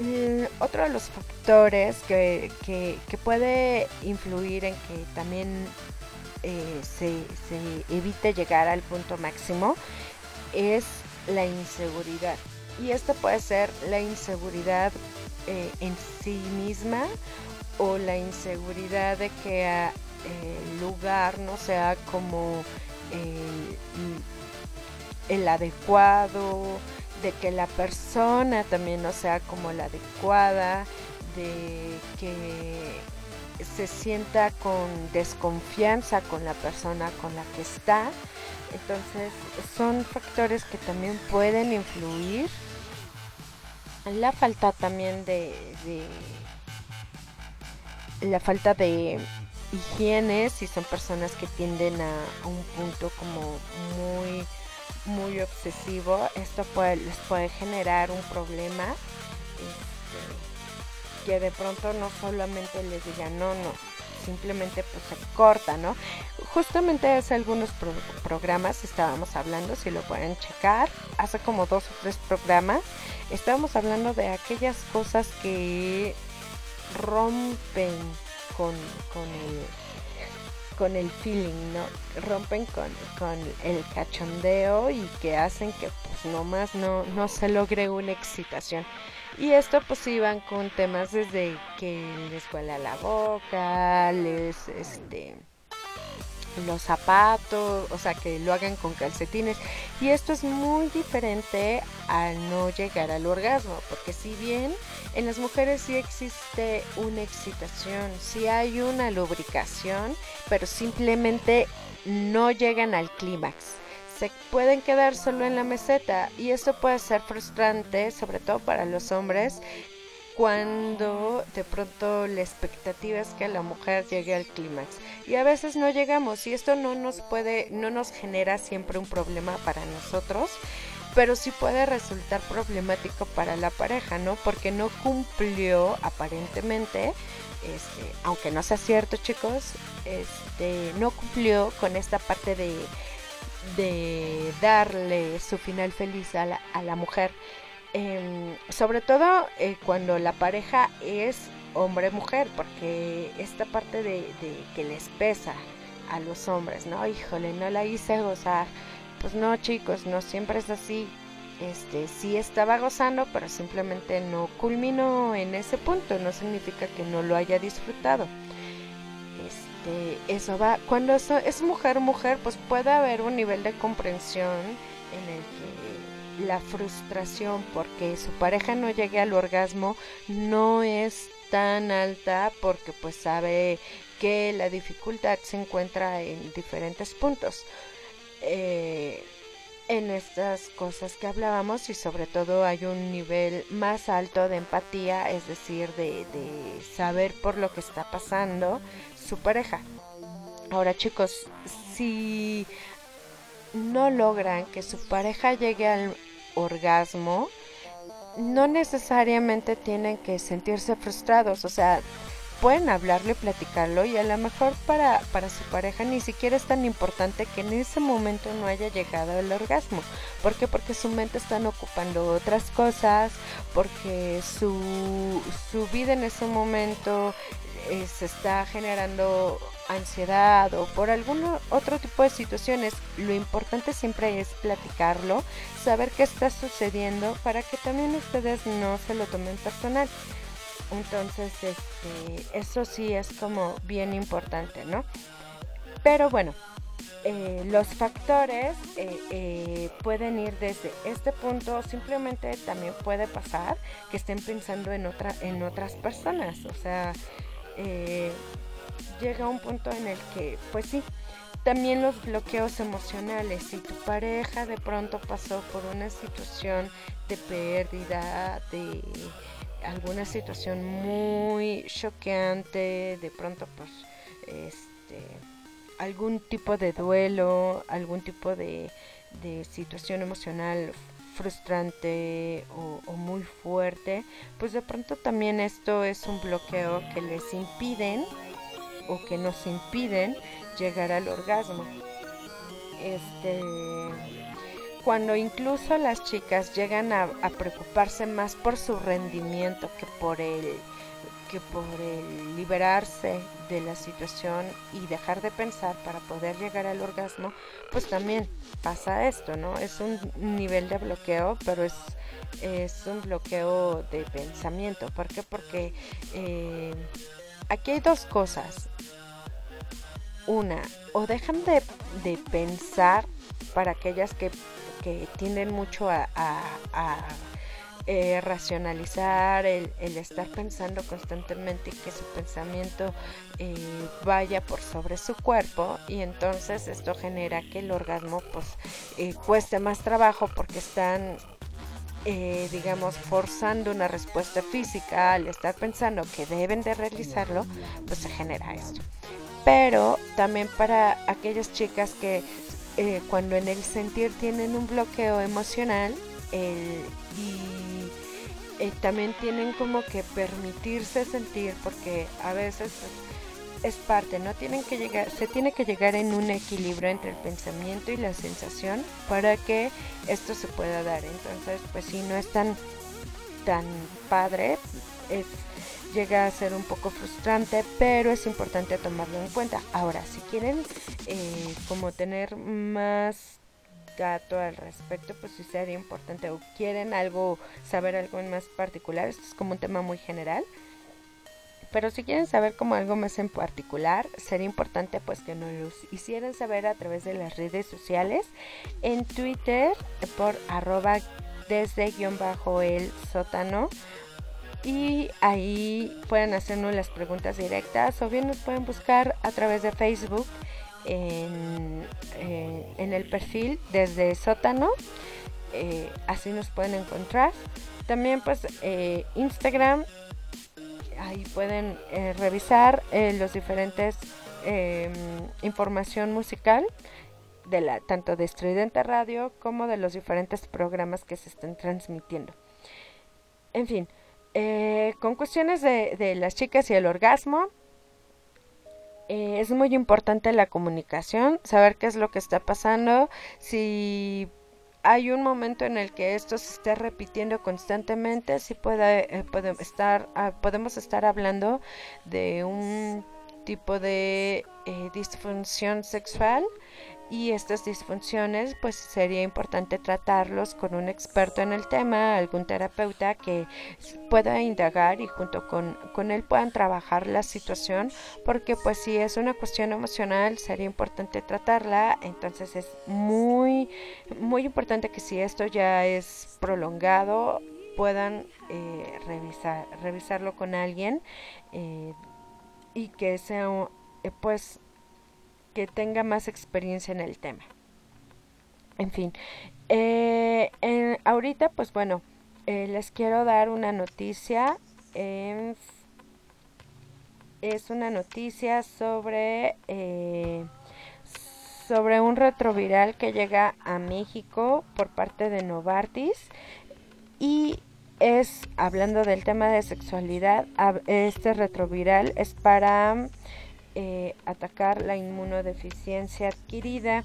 Mm, otro de los factores que, que- que puede influir en que también eh, se, se evite llegar al punto máximo es la inseguridad. Y esto puede ser la inseguridad eh, en sí misma o la inseguridad de que ah, el lugar no sea como el, el adecuado, de que la persona también no sea como la adecuada, de que se sienta con desconfianza con la persona con la que está. Entonces son factores que también pueden influir. La falta también de, de- la falta de higiene, si son personas que tienden a, un punto como muy muy obsesivo, esto puede, les puede generar un problema este, que de pronto no solamente les digan no, no, simplemente pues se corta, ¿no? Justamente hace algunos pro- programas estábamos hablando, si lo pueden checar, hace como dos o tres programas, estábamos hablando de aquellas cosas que rompen con, con el con el feeling, ¿no? Rompen con, con el cachondeo y que hacen que pues nomás no, no se logre una excitación. Y esto pues iban con temas desde que les huela la boca, les este los zapatos, o sea que lo hagan con calcetines. Y esto es muy diferente al no llegar al orgasmo, porque si bien en las mujeres sí existe una excitación, sí hay una lubricación, pero simplemente no llegan al clímax. Se pueden quedar solo en la meseta y esto puede ser frustrante, sobre todo para los hombres, cuando de pronto la expectativa es que la mujer llegue al clímax. Y a veces no llegamos y esto no nos puede no nos genera siempre un problema para nosotros pero sí puede resultar problemático para la pareja no porque no cumplió aparentemente este aunque no sea cierto chicos este no cumplió con esta parte de de darle su final feliz a la, a la mujer Em, sobre todo eh, cuando la pareja es hombre-mujer, porque esta parte de, que les pesa a los hombres, ¿no? Híjole, no la hice gozar. Pues no, chicos, no siempre es así. Este, sí estaba gozando, pero simplemente no culminó en ese punto. No significa que no lo haya disfrutado. Este, eso va. Cuando es mujer-mujer, pues puede haber un nivel de comprensión en el la frustración porque su pareja no llegue al orgasmo no es tan alta porque pues sabe que la dificultad se encuentra en diferentes puntos. Eh, en estas cosas que hablábamos y sobre todo hay un nivel más alto de empatía es decir de, de saber por lo que está pasando su pareja. Ahora chicos si no logran que su pareja llegue al orgasmo, no necesariamente tienen que sentirse frustrados, o sea, pueden hablarlo y platicarlo y a lo mejor para, para su pareja ni siquiera es tan importante que en ese momento no haya llegado el orgasmo. ¿Por qué? Porque su mente están ocupando otras cosas, porque su, su vida en ese momento eh, se está generando ansiedad o por algún otro tipo de situaciones. Lo importante siempre es platicarlo, saber qué está sucediendo para que también ustedes no se lo tomen personal. Entonces, este, eso sí es como bien importante, ¿no? Pero bueno, eh, los factores eh, eh, pueden ir desde este punto, simplemente también puede pasar que estén pensando en, otra, en otras personas, o sea, llega un punto en el que, pues sí, también los bloqueos emocionales, si tu pareja de pronto pasó por una situación de pérdida, de alguna situación muy choqueante, de pronto pues este algún tipo de duelo, algún tipo de, de situación emocional frustrante o muy fuerte, pues de pronto también esto es un bloqueo que les impiden o que nos impiden llegar al orgasmo. Este cuando incluso las chicas llegan a, preocuparse más por su rendimiento que por el que por el liberarse de la situación y dejar de pensar para poder llegar al orgasmo, pues también pasa esto, ¿no? Es un nivel de bloqueo, pero es, es un bloqueo de pensamiento. ¿Por qué? Porque eh, aquí hay dos cosas. Una, o dejan de, de pensar para aquellas que, que tienden mucho a, eh, racionalizar, el, estar pensando constantemente y que su pensamiento eh, vaya por sobre su cuerpo y entonces esto genera que el orgasmo pues eh, cueste más trabajo porque están digamos forzando una respuesta física al estar pensando que deben de realizarlo pues se genera esto pero también para aquellas chicas que eh, cuando en el sentir tienen un bloqueo emocional y eh, también tienen como que permitirse sentir porque a veces es parte, no tienen que llegar, se tiene que llegar en un equilibrio entre el pensamiento y la sensación para que esto se pueda dar. Entonces, pues si no es tan tan padre, es llega a ser un poco frustrante, pero es importante tomarlo en cuenta. Ahora, si quieren eh, como tener más dato al respecto, pues sí sería importante o quieren algo, saber algo más particular, esto es como un tema muy general. Pero si quieren saber como algo más en particular, sería importante pues que nos los hicieran saber a través de las redes sociales. En Twitter por arroba desde guion bajo el sótano. Y ahí pueden hacernos las preguntas directas o bien nos pueden buscar a través de Facebook en, eh, en el perfil desde sótano. Eh, así nos pueden encontrar. También pues eh, Instagram ahí pueden revisar los diferentes eh, información musical de la tanto de Estridente Radio como de los diferentes programas que se están transmitiendo. En fin, eh, con cuestiones de, de las chicas y el orgasmo, eh, es muy importante la comunicación, saber qué es lo que está pasando, si hay un momento en el que esto se esté repitiendo constantemente, si puede, eh, puede estar, ah, podemos estar hablando de un tipo de eh, disfunción sexual y estas disfunciones pues sería importante tratarlos con un experto en el tema, algún terapeuta que pueda indagar y junto con, con él puedan trabajar la situación porque pues si es una cuestión emocional sería importante tratarla, entonces es muy muy importante que si esto ya es prolongado puedan eh, revisar, revisarlo con alguien eh, y que sea eh, pues que tenga más experiencia en el tema. En fin, eh, en- ahorita pues bueno, eh, les quiero dar una noticia. es una noticia sobre eh, sobre un retroviral que llega a México por parte de Novartis y es hablando del tema de sexualidad, este retroviral es para eh, atacar la inmunodeficiencia adquirida,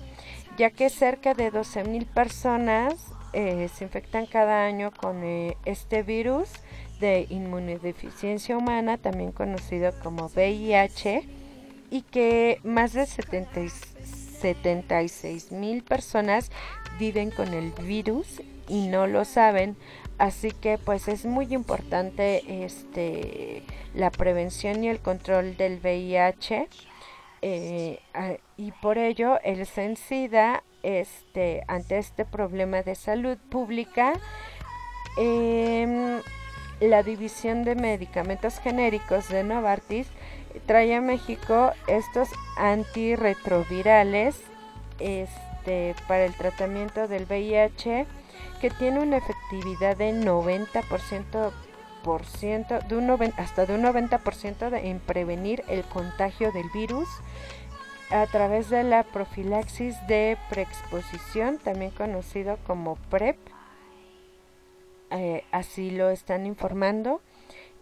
ya que cerca de 12.000 personas eh, se infectan cada año con eh, este virus de inmunodeficiencia humana, también conocido como VIH, y que más de 70 y- 76 mil personas viven con el virus y no lo saben. Así que pues es muy importante este la prevención y el control del VIH eh, y por ello el CENSIDA este ante este problema de salud pública em, la división de medicamentos genéricos de Novartis trae a México estos antirretrovirales este, para el tratamiento del VIH que tiene una efectividad de 90% por ciento, de un noven- hasta de un 90% de- en prevenir el contagio del virus a través de la profilaxis de preexposición, también conocido como PrEP. Eh, así lo están informando.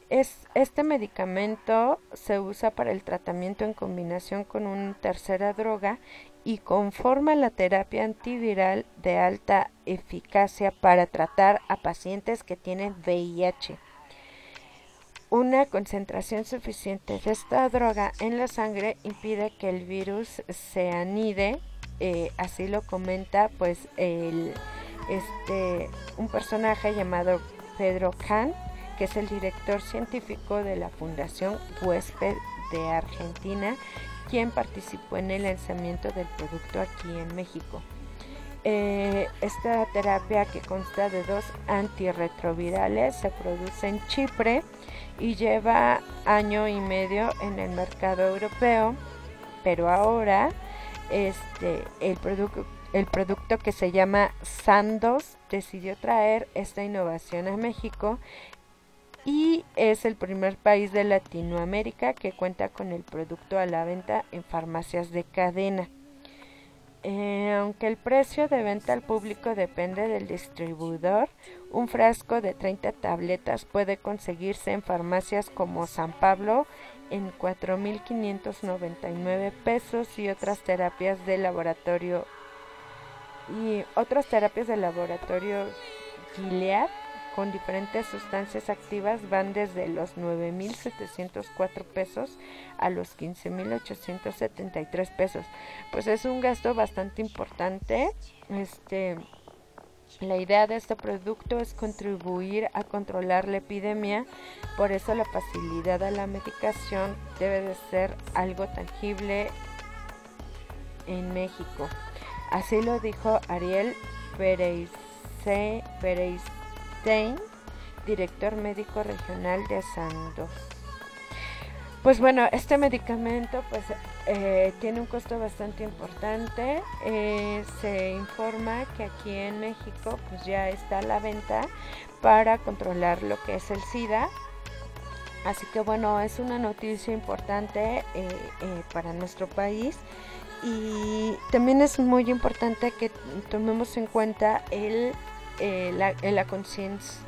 Es, este medicamento se usa para el tratamiento en combinación con una tercera droga y conforma la terapia antiviral de alta eficacia para tratar a pacientes que tienen VIH. Una concentración suficiente de esta droga en la sangre impide que el virus se anide, eh, así lo comenta pues el, este, un personaje llamado Pedro Kahn, que es el director científico de la Fundación Huésped de Argentina, quien participó en el lanzamiento del producto aquí en México. Eh, esta terapia que consta de dos antirretrovirales se produce en Chipre y lleva año y medio en el mercado europeo, pero ahora este el producto el producto que se llama Sandoz decidió traer esta innovación a México y es el primer país de Latinoamérica que cuenta con el producto a la venta en farmacias de cadena. Eh, aunque el precio de venta al público depende del distribuidor, un frasco de 30 tabletas puede conseguirse en farmacias como San Pablo en 4.599 pesos y otras terapias de laboratorio y otras terapias de laboratorio Gilead con diferentes sustancias activas van desde los 9.704 pesos a los 15.873 pesos. Pues es un gasto bastante importante. Este, la idea de este producto es contribuir a controlar la epidemia, por eso la facilidad a la medicación debe de ser algo tangible en México. Así lo dijo Ariel Pereise- Pereistein, director médico regional de Sandoz. Pues bueno, este medicamento pues eh, tiene un costo bastante importante. Eh, se informa que aquí en México pues ya está a la venta para controlar lo que es el SIDA. Así que bueno, es una noticia importante eh, para nuestro país y también es muy importante que tomemos en cuenta el, eh, la, la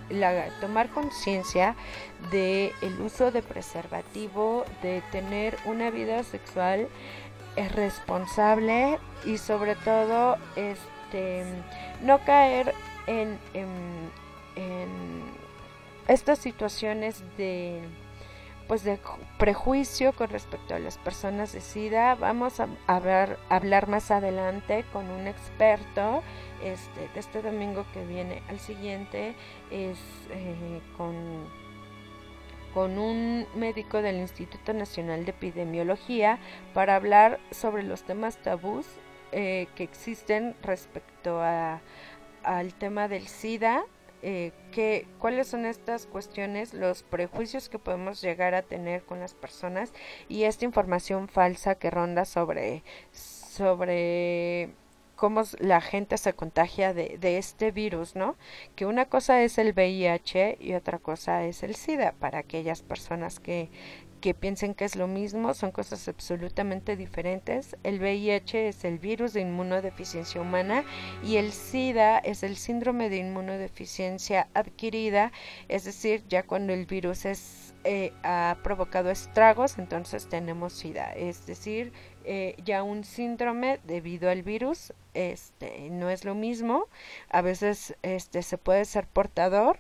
la- tomar conciencia de el uso de preservativo, de tener una vida sexual eh, responsable y sobre todo este no caer en, en- estas situaciones de pues de ju- prejuicio con respecto a las personas de SIDA. Vamos a hablar, hablar más adelante con un experto. Este, este domingo que viene al siguiente es eh, con, con un médico del Instituto Nacional de Epidemiología para hablar sobre los temas tabús eh, que existen respecto a, al tema del SIDA eh, cuáles son estas cuestiones, los prejuicios que podemos llegar a tener con las personas y esta información falsa que ronda sobre, sobre cómo la gente se contagia de, de este virus, ¿no? Que una cosa es el VIH y otra cosa es el SIDA para aquellas personas que, que piensen que es lo mismo, son cosas absolutamente diferentes. El VIH es el virus de inmunodeficiencia humana y el SIDA es el síndrome de inmunodeficiencia adquirida, es decir, ya cuando el virus es, eh, ha provocado estragos, entonces tenemos SIDA, es decir, eh, ya un síndrome debido al virus, este, no es lo mismo, a veces este, se puede ser portador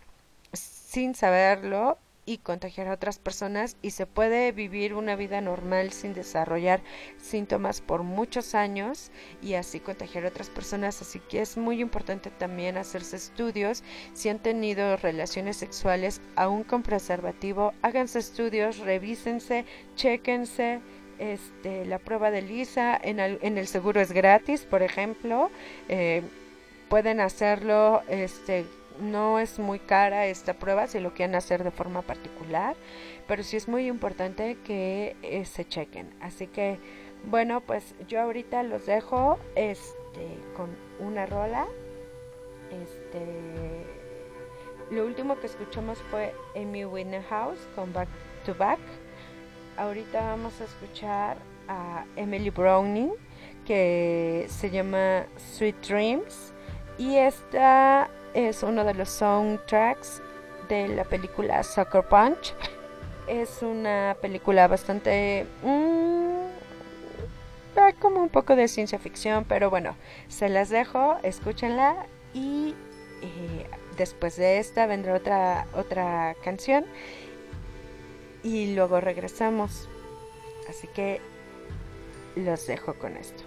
sin saberlo y contagiar a otras personas y se puede vivir una vida normal sin desarrollar síntomas por muchos años y así contagiar a otras personas. Así que es muy importante también hacerse estudios. Si han tenido relaciones sexuales aún con preservativo, háganse estudios, revísense, chéquense. Este, la prueba de lisa en, el- seguro es gratis, por ejemplo. Eh, pueden hacerlo, este, no es muy cara esta prueba si lo quieren hacer de forma particular, pero sí es muy importante que eh, se chequen. Así que, bueno, pues yo ahorita los dejo este, con una rola. Este, lo último que escuchamos fue Amy Winehouse con Back to Back. Ahorita vamos a escuchar a Emily Browning que se llama Sweet Dreams y esta es uno de los soundtracks de la película Sucker Punch. Es una película bastante mm, ah, como un poco de ciencia ficción, pero bueno, se las dejo, escúchenla y eh, después de esta vendrá otra otra canción y luego regresamos. Así que los dejo con esto.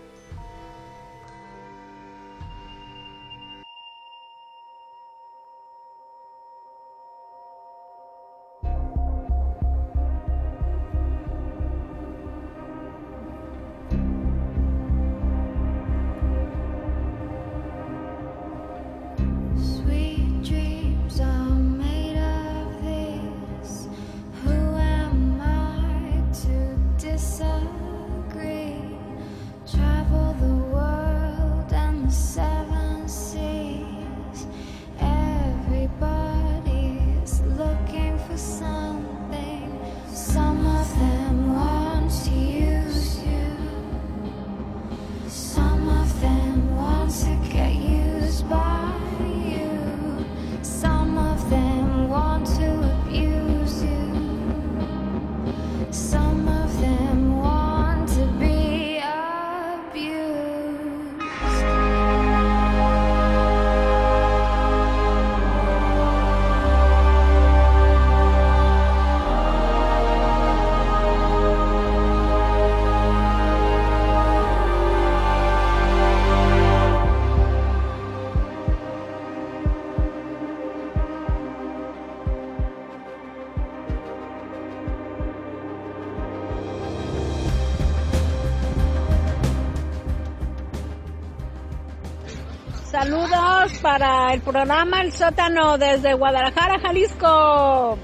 Para el programa El Sótano desde Guadalajara, Jalisco.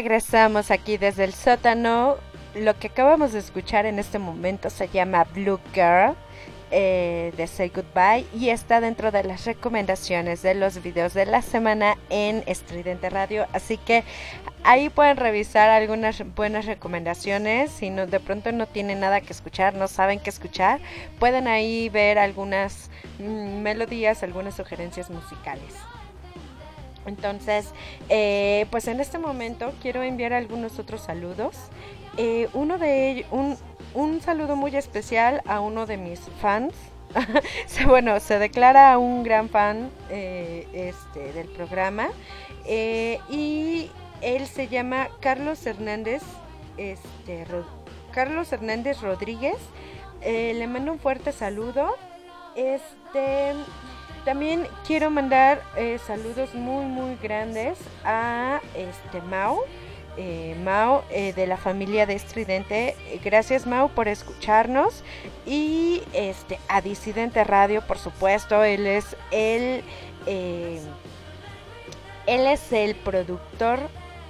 Regresamos aquí desde el sótano. Lo que acabamos de escuchar en este momento se llama Blue Girl eh, de Say Goodbye y está dentro de las recomendaciones de los videos de la semana en Estridente Radio. Así que ahí pueden revisar algunas buenas recomendaciones. Si no, de pronto no tienen nada que escuchar, no saben qué escuchar, pueden ahí ver algunas mm, melodías, algunas sugerencias musicales. Entonces, eh, pues en este momento quiero enviar algunos otros saludos. Eh, uno de ellos, un, un saludo muy especial a uno de mis fans. Bueno, se declara un gran fan eh, este, del programa. y él se llama Carlos Hernández, este, Carlos Hernández Rodríguez. Le mando un fuerte saludo. Este, también quiero mandar eh, saludos muy muy grandes a este Mau, eh, Mau eh, de la familia de Estridente. Gracias Mau por escucharnos y este a Disidente Radio, por supuesto. Él es el él es el productor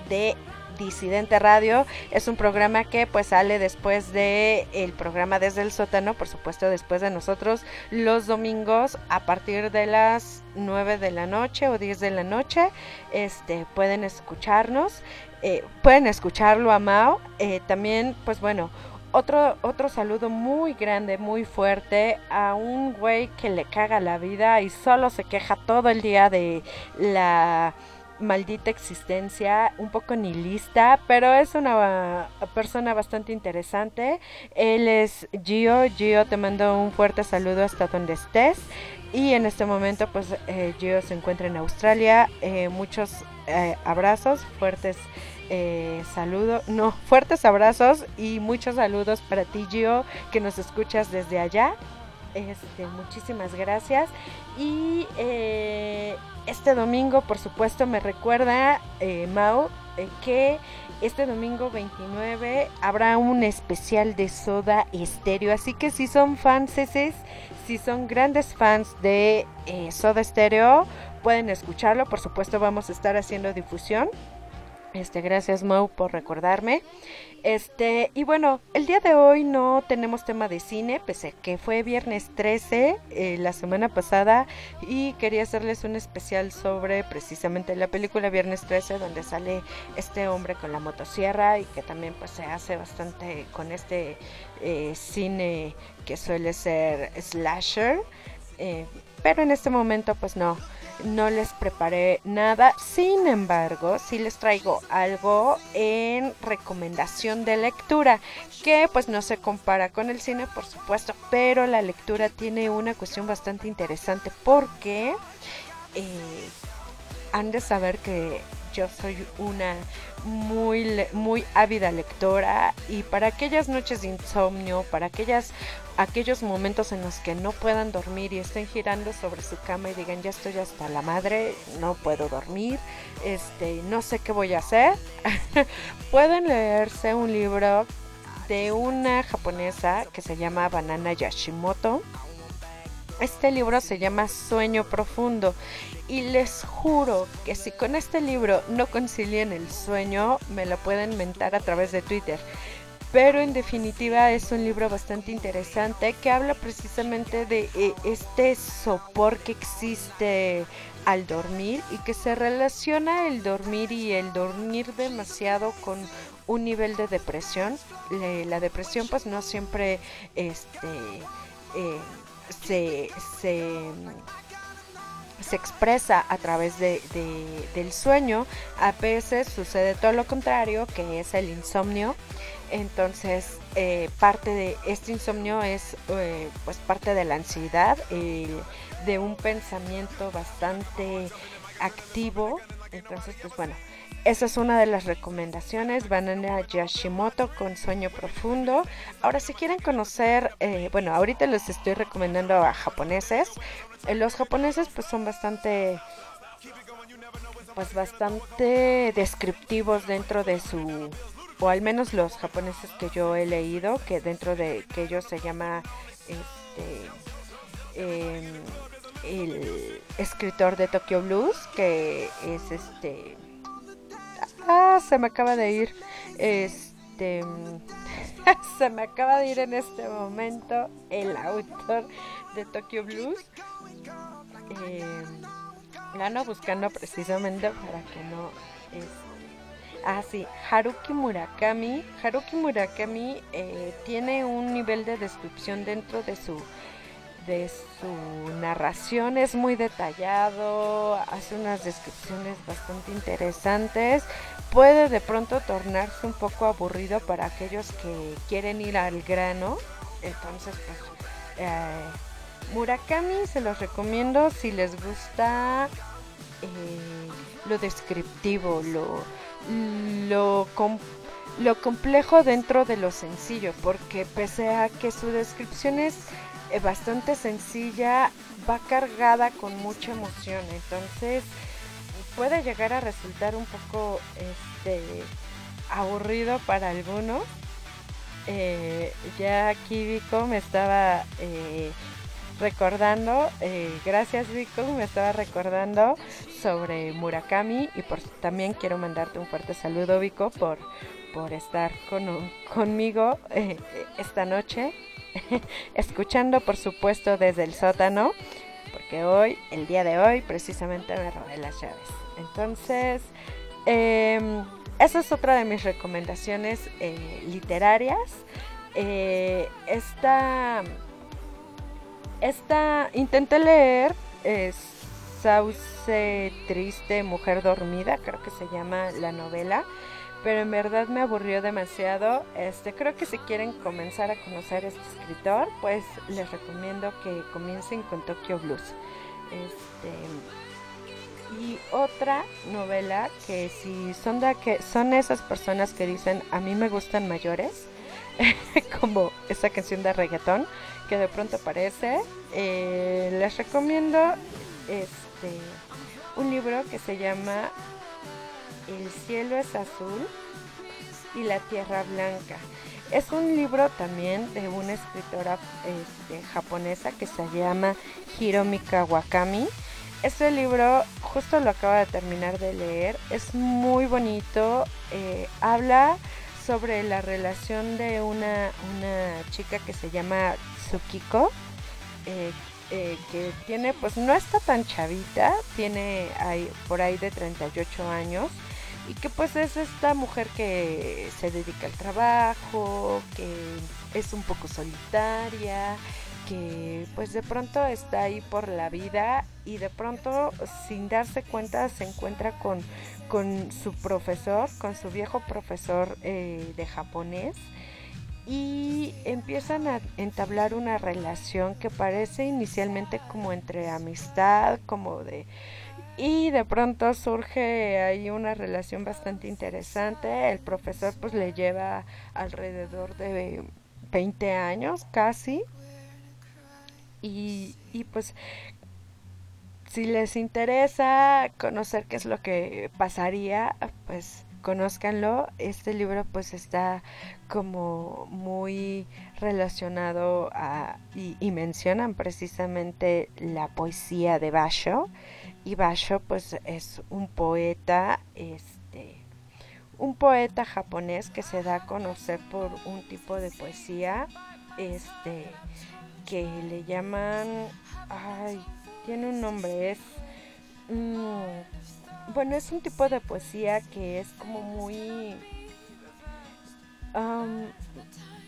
de Disidente Radio. Es un programa que pues sale después de el programa desde el sótano, por supuesto después de nosotros los domingos a partir de las 9 de la noche o 10 de la noche. Este pueden escucharnos, eh, pueden escucharlo a Mao. Eh, también pues bueno, otro, otro saludo muy grande, muy fuerte a un güey que le caga la vida y solo se queja todo el día de la maldita existencia, un poco nihilista, pero es una persona bastante interesante. Él es Gio. Gio, te mando un fuerte saludo hasta donde estés. Y en este momento, pues eh, Gio se encuentra en Australia. Eh, muchos eh, abrazos, fuertes eh, saludos, no, fuertes abrazos y muchos saludos para ti, Gio, que nos escuchas desde allá. Este, muchísimas gracias. Y eh, este domingo, por supuesto, me recuerda eh, Mau eh, que este domingo 29 habrá un especial de Soda Estéreo. Así que si son fans, si son grandes fans de eh, Soda Estéreo, pueden escucharlo. Por supuesto, vamos a estar haciendo difusión. Este, gracias Mau por recordarme. Este, y bueno, el día de hoy no tenemos tema de cine, pese a que fue viernes 13 eh, la semana pasada y quería hacerles un especial sobre precisamente la película Viernes 13 donde sale este hombre con la motosierra y que también pues se hace bastante con este eh, cine que suele ser slasher. eh, pero en este momento pues no, no les preparé nada. Sin embargo, sí les traigo algo en recomendación de lectura, que pues no se compara con el cine, por supuesto, pero la lectura tiene una cuestión bastante interesante porque eh, han de saber que yo soy una muy muy ávida lectora y para aquellas noches de insomnio, para aquellas aquellos momentos en los que no puedan dormir y estén girando sobre su cama y digan ya estoy hasta la madre, no puedo dormir, este, no sé qué voy a hacer, pueden leerse un libro de una japonesa que se llama Banana Yashimoto. Este libro se llama Sueño Profundo y les juro que si con este libro no concilian el sueño, me lo pueden mentar a través de Twitter. Pero en definitiva es un libro bastante interesante que habla precisamente de eh, este sopor que existe al dormir y que se relaciona el dormir y el dormir demasiado con un nivel de depresión. Le- la depresión pues no siempre este, eh, se, se, expresa a través de, de- del sueño. A veces sucede todo lo contrario, que es el insomnio. Entonces, eh, parte de este insomnio es eh, pues parte de la ansiedad, eh, de un pensamiento bastante activo. Entonces, pues bueno, esa es una de las recomendaciones, Banana Yashimoto con sueño profundo. Ahora, si quieren conocer, eh, bueno, ahorita les estoy recomendando a japoneses. Eh, los japoneses pues son bastante, pues bastante descriptivos dentro de su, o al menos los japoneses que yo he leído, que dentro de que ellos se llama, este, em, el escritor de Tokyo Blues, que es este Ah, se me acaba de ir. Este. se me acaba de ir en este momento el autor de Tokyo Blues. Eh, la ando buscando precisamente para que no. este, Ah, sí, Haruki Murakami. Haruki Murakami eh, tiene un nivel de descripción dentro de su de su narración es muy detallado, hace unas descripciones bastante interesantes, puede de pronto tornarse un poco aburrido para aquellos que quieren ir al grano, entonces pues eh, Murakami se los recomiendo si les gusta eh, lo descriptivo, lo, lo, com- lo complejo dentro de lo sencillo, porque pese a que su descripción es eh, bastante sencilla, va cargada con mucha emoción, entonces puede llegar a resultar un poco este aburrido para algunos. Eh, ya aquí Vico me estaba eh, recordando, eh, gracias Vico, me estaba recordando sobre Murakami y por también quiero mandarte un fuerte saludo Vico por, por estar con, conmigo esta noche, escuchando por supuesto desde el sótano, porque hoy, el día de hoy, precisamente me robé las llaves. Entonces, em, esa es otra de mis recomendaciones eh, literarias. Eh, esta, esta, intenté leer Sauce Triste, Mujer Dormida, creo que se llama la novela, pero en verdad me aburrió demasiado. Este, creo que si quieren comenzar a conocer a este escritor, pues les recomiendo que comiencen con Tokyo Blues. Este, y otra novela que si son de que son esas personas que dicen a mí me gustan mayores, como esa canción de reggaetón que de pronto aparece, eh, les recomiendo este un libro que se llama El cielo es azul y la tierra blanca. Es un libro también de una escritora este, japonesa que se llama Hiromi Kawakami. Este libro justo lo acabo de terminar de leer, es muy bonito, eh, habla sobre la relación de una, una chica que se llama Tsukiko, eh, eh, que tiene, pues no está tan chavita, tiene por ahí de 38 años, y que pues es esta mujer que se dedica al trabajo, que es un poco solitaria, que pues de pronto está ahí por la vida y de pronto sin darse cuenta se encuentra con, con su profesor, con su viejo profesor eh, de japonés y empiezan a entablar una relación que parece inicialmente como entre amistad, como de y de pronto surge ahí una relación bastante interesante. El profesor pues le lleva alrededor de 20 años casi. Y, y pues si les interesa conocer qué es lo que pasaría, pues conózcanlo. Este libro pues está como muy relacionado a y, mencionan precisamente la poesía de Basho y Basho pues es un poeta este un poeta japonés que se da a conocer por un tipo de poesía este que le llaman ay tiene un nombre es mm, bueno es un tipo de poesía que es como muy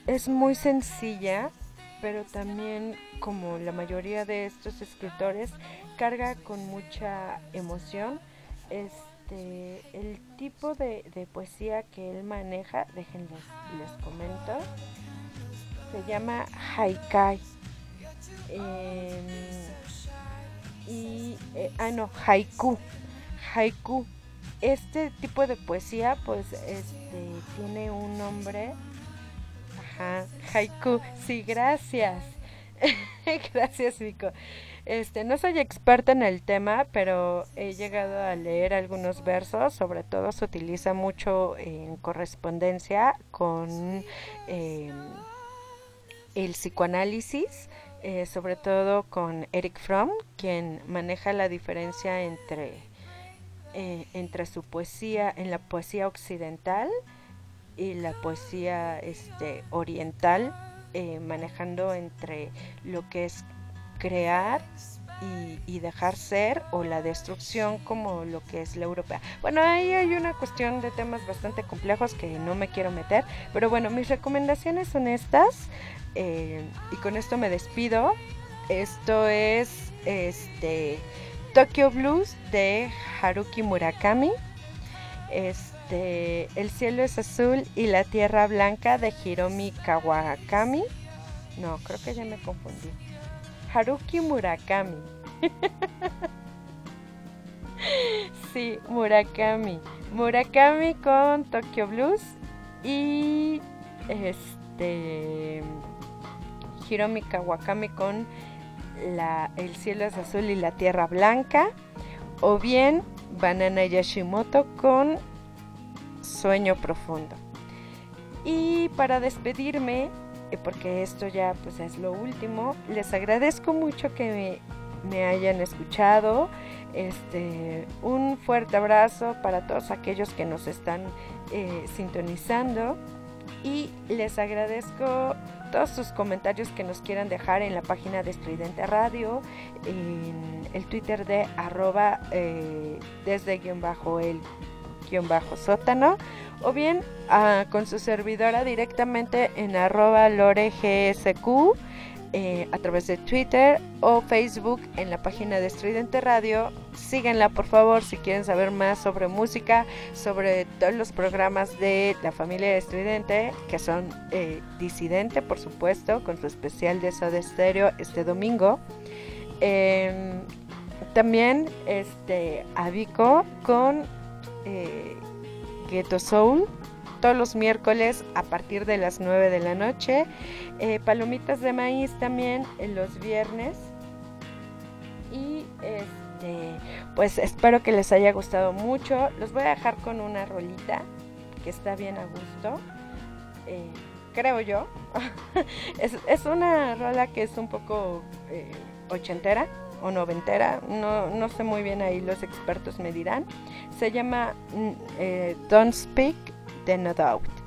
es muy sencilla pero también como la mayoría de estos escritores carga con mucha emoción. Este, el tipo de, de poesía que él maneja, déjenles, les comento, se llama haikai. Em, y, eh, ah, no, haiku. Haiku. Este tipo de poesía, pues, este, tiene un nombre. Ajá, haiku. Sí, gracias. gracias, Vico. Este, no soy experta en el tema, pero he llegado a leer algunos versos, sobre todo se utiliza mucho en correspondencia con eh, el psicoanálisis, eh, sobre todo con Eric Fromm, quien maneja la diferencia entre eh, entre su poesía, en la poesía occidental y la poesía este, oriental, eh, manejando entre lo que es crear y, dejar ser o la destrucción como lo que es la europea. Bueno, ahí hay una cuestión de temas bastante complejos que no me quiero meter, pero bueno, mis recomendaciones son estas eh, y con esto me despido. Esto es este Tokyo Blues de Haruki Murakami. Este El cielo es azul y la tierra blanca de Hiromi Kawakami. No, creo que ya me confundí. Haruki Murakami. sí, Murakami. Murakami con Tokyo Blues y este Hiromi Kawakami con El cielo es azul y la tierra blanca. O bien Banana Yashimoto con Sueño profundo. Y para despedirme, eh, porque esto ya pues es lo último, les agradezco mucho que me, me hayan escuchado. Este, un fuerte abrazo para todos aquellos que nos están eh, sintonizando y les agradezco todos sus comentarios que nos quieran dejar en la página de Estridente Radio, en el Twitter de arroba eh, desde guion bajo el guion bajo sótano o bien ah, con su servidora directamente en arroba loregsq eh, a través de Twitter o Facebook en la página de Estridente Radio. Síganla por favor si quieren saber más sobre música, sobre todos los programas de la familia de Estridente, que son eh, Disidente, por supuesto, con su especial de Soda este domingo. Em, también este con eh, Ghetto Soul todos los miércoles a partir de las 9 de la noche. Eh, palomitas de maíz también en los viernes. Y este, pues espero que les haya gustado mucho. Los voy a dejar con una rolita que está bien a gusto. eh, creo yo. es, es una rola que es un poco eh, ochentera o noventera. No, no sé muy bien ahí, los expertos me dirán. Se llama mm, eh, Don't Speak de No Doubt.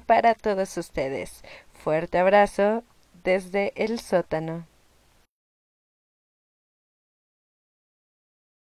Para todos ustedes. Fuerte abrazo desde el sótano.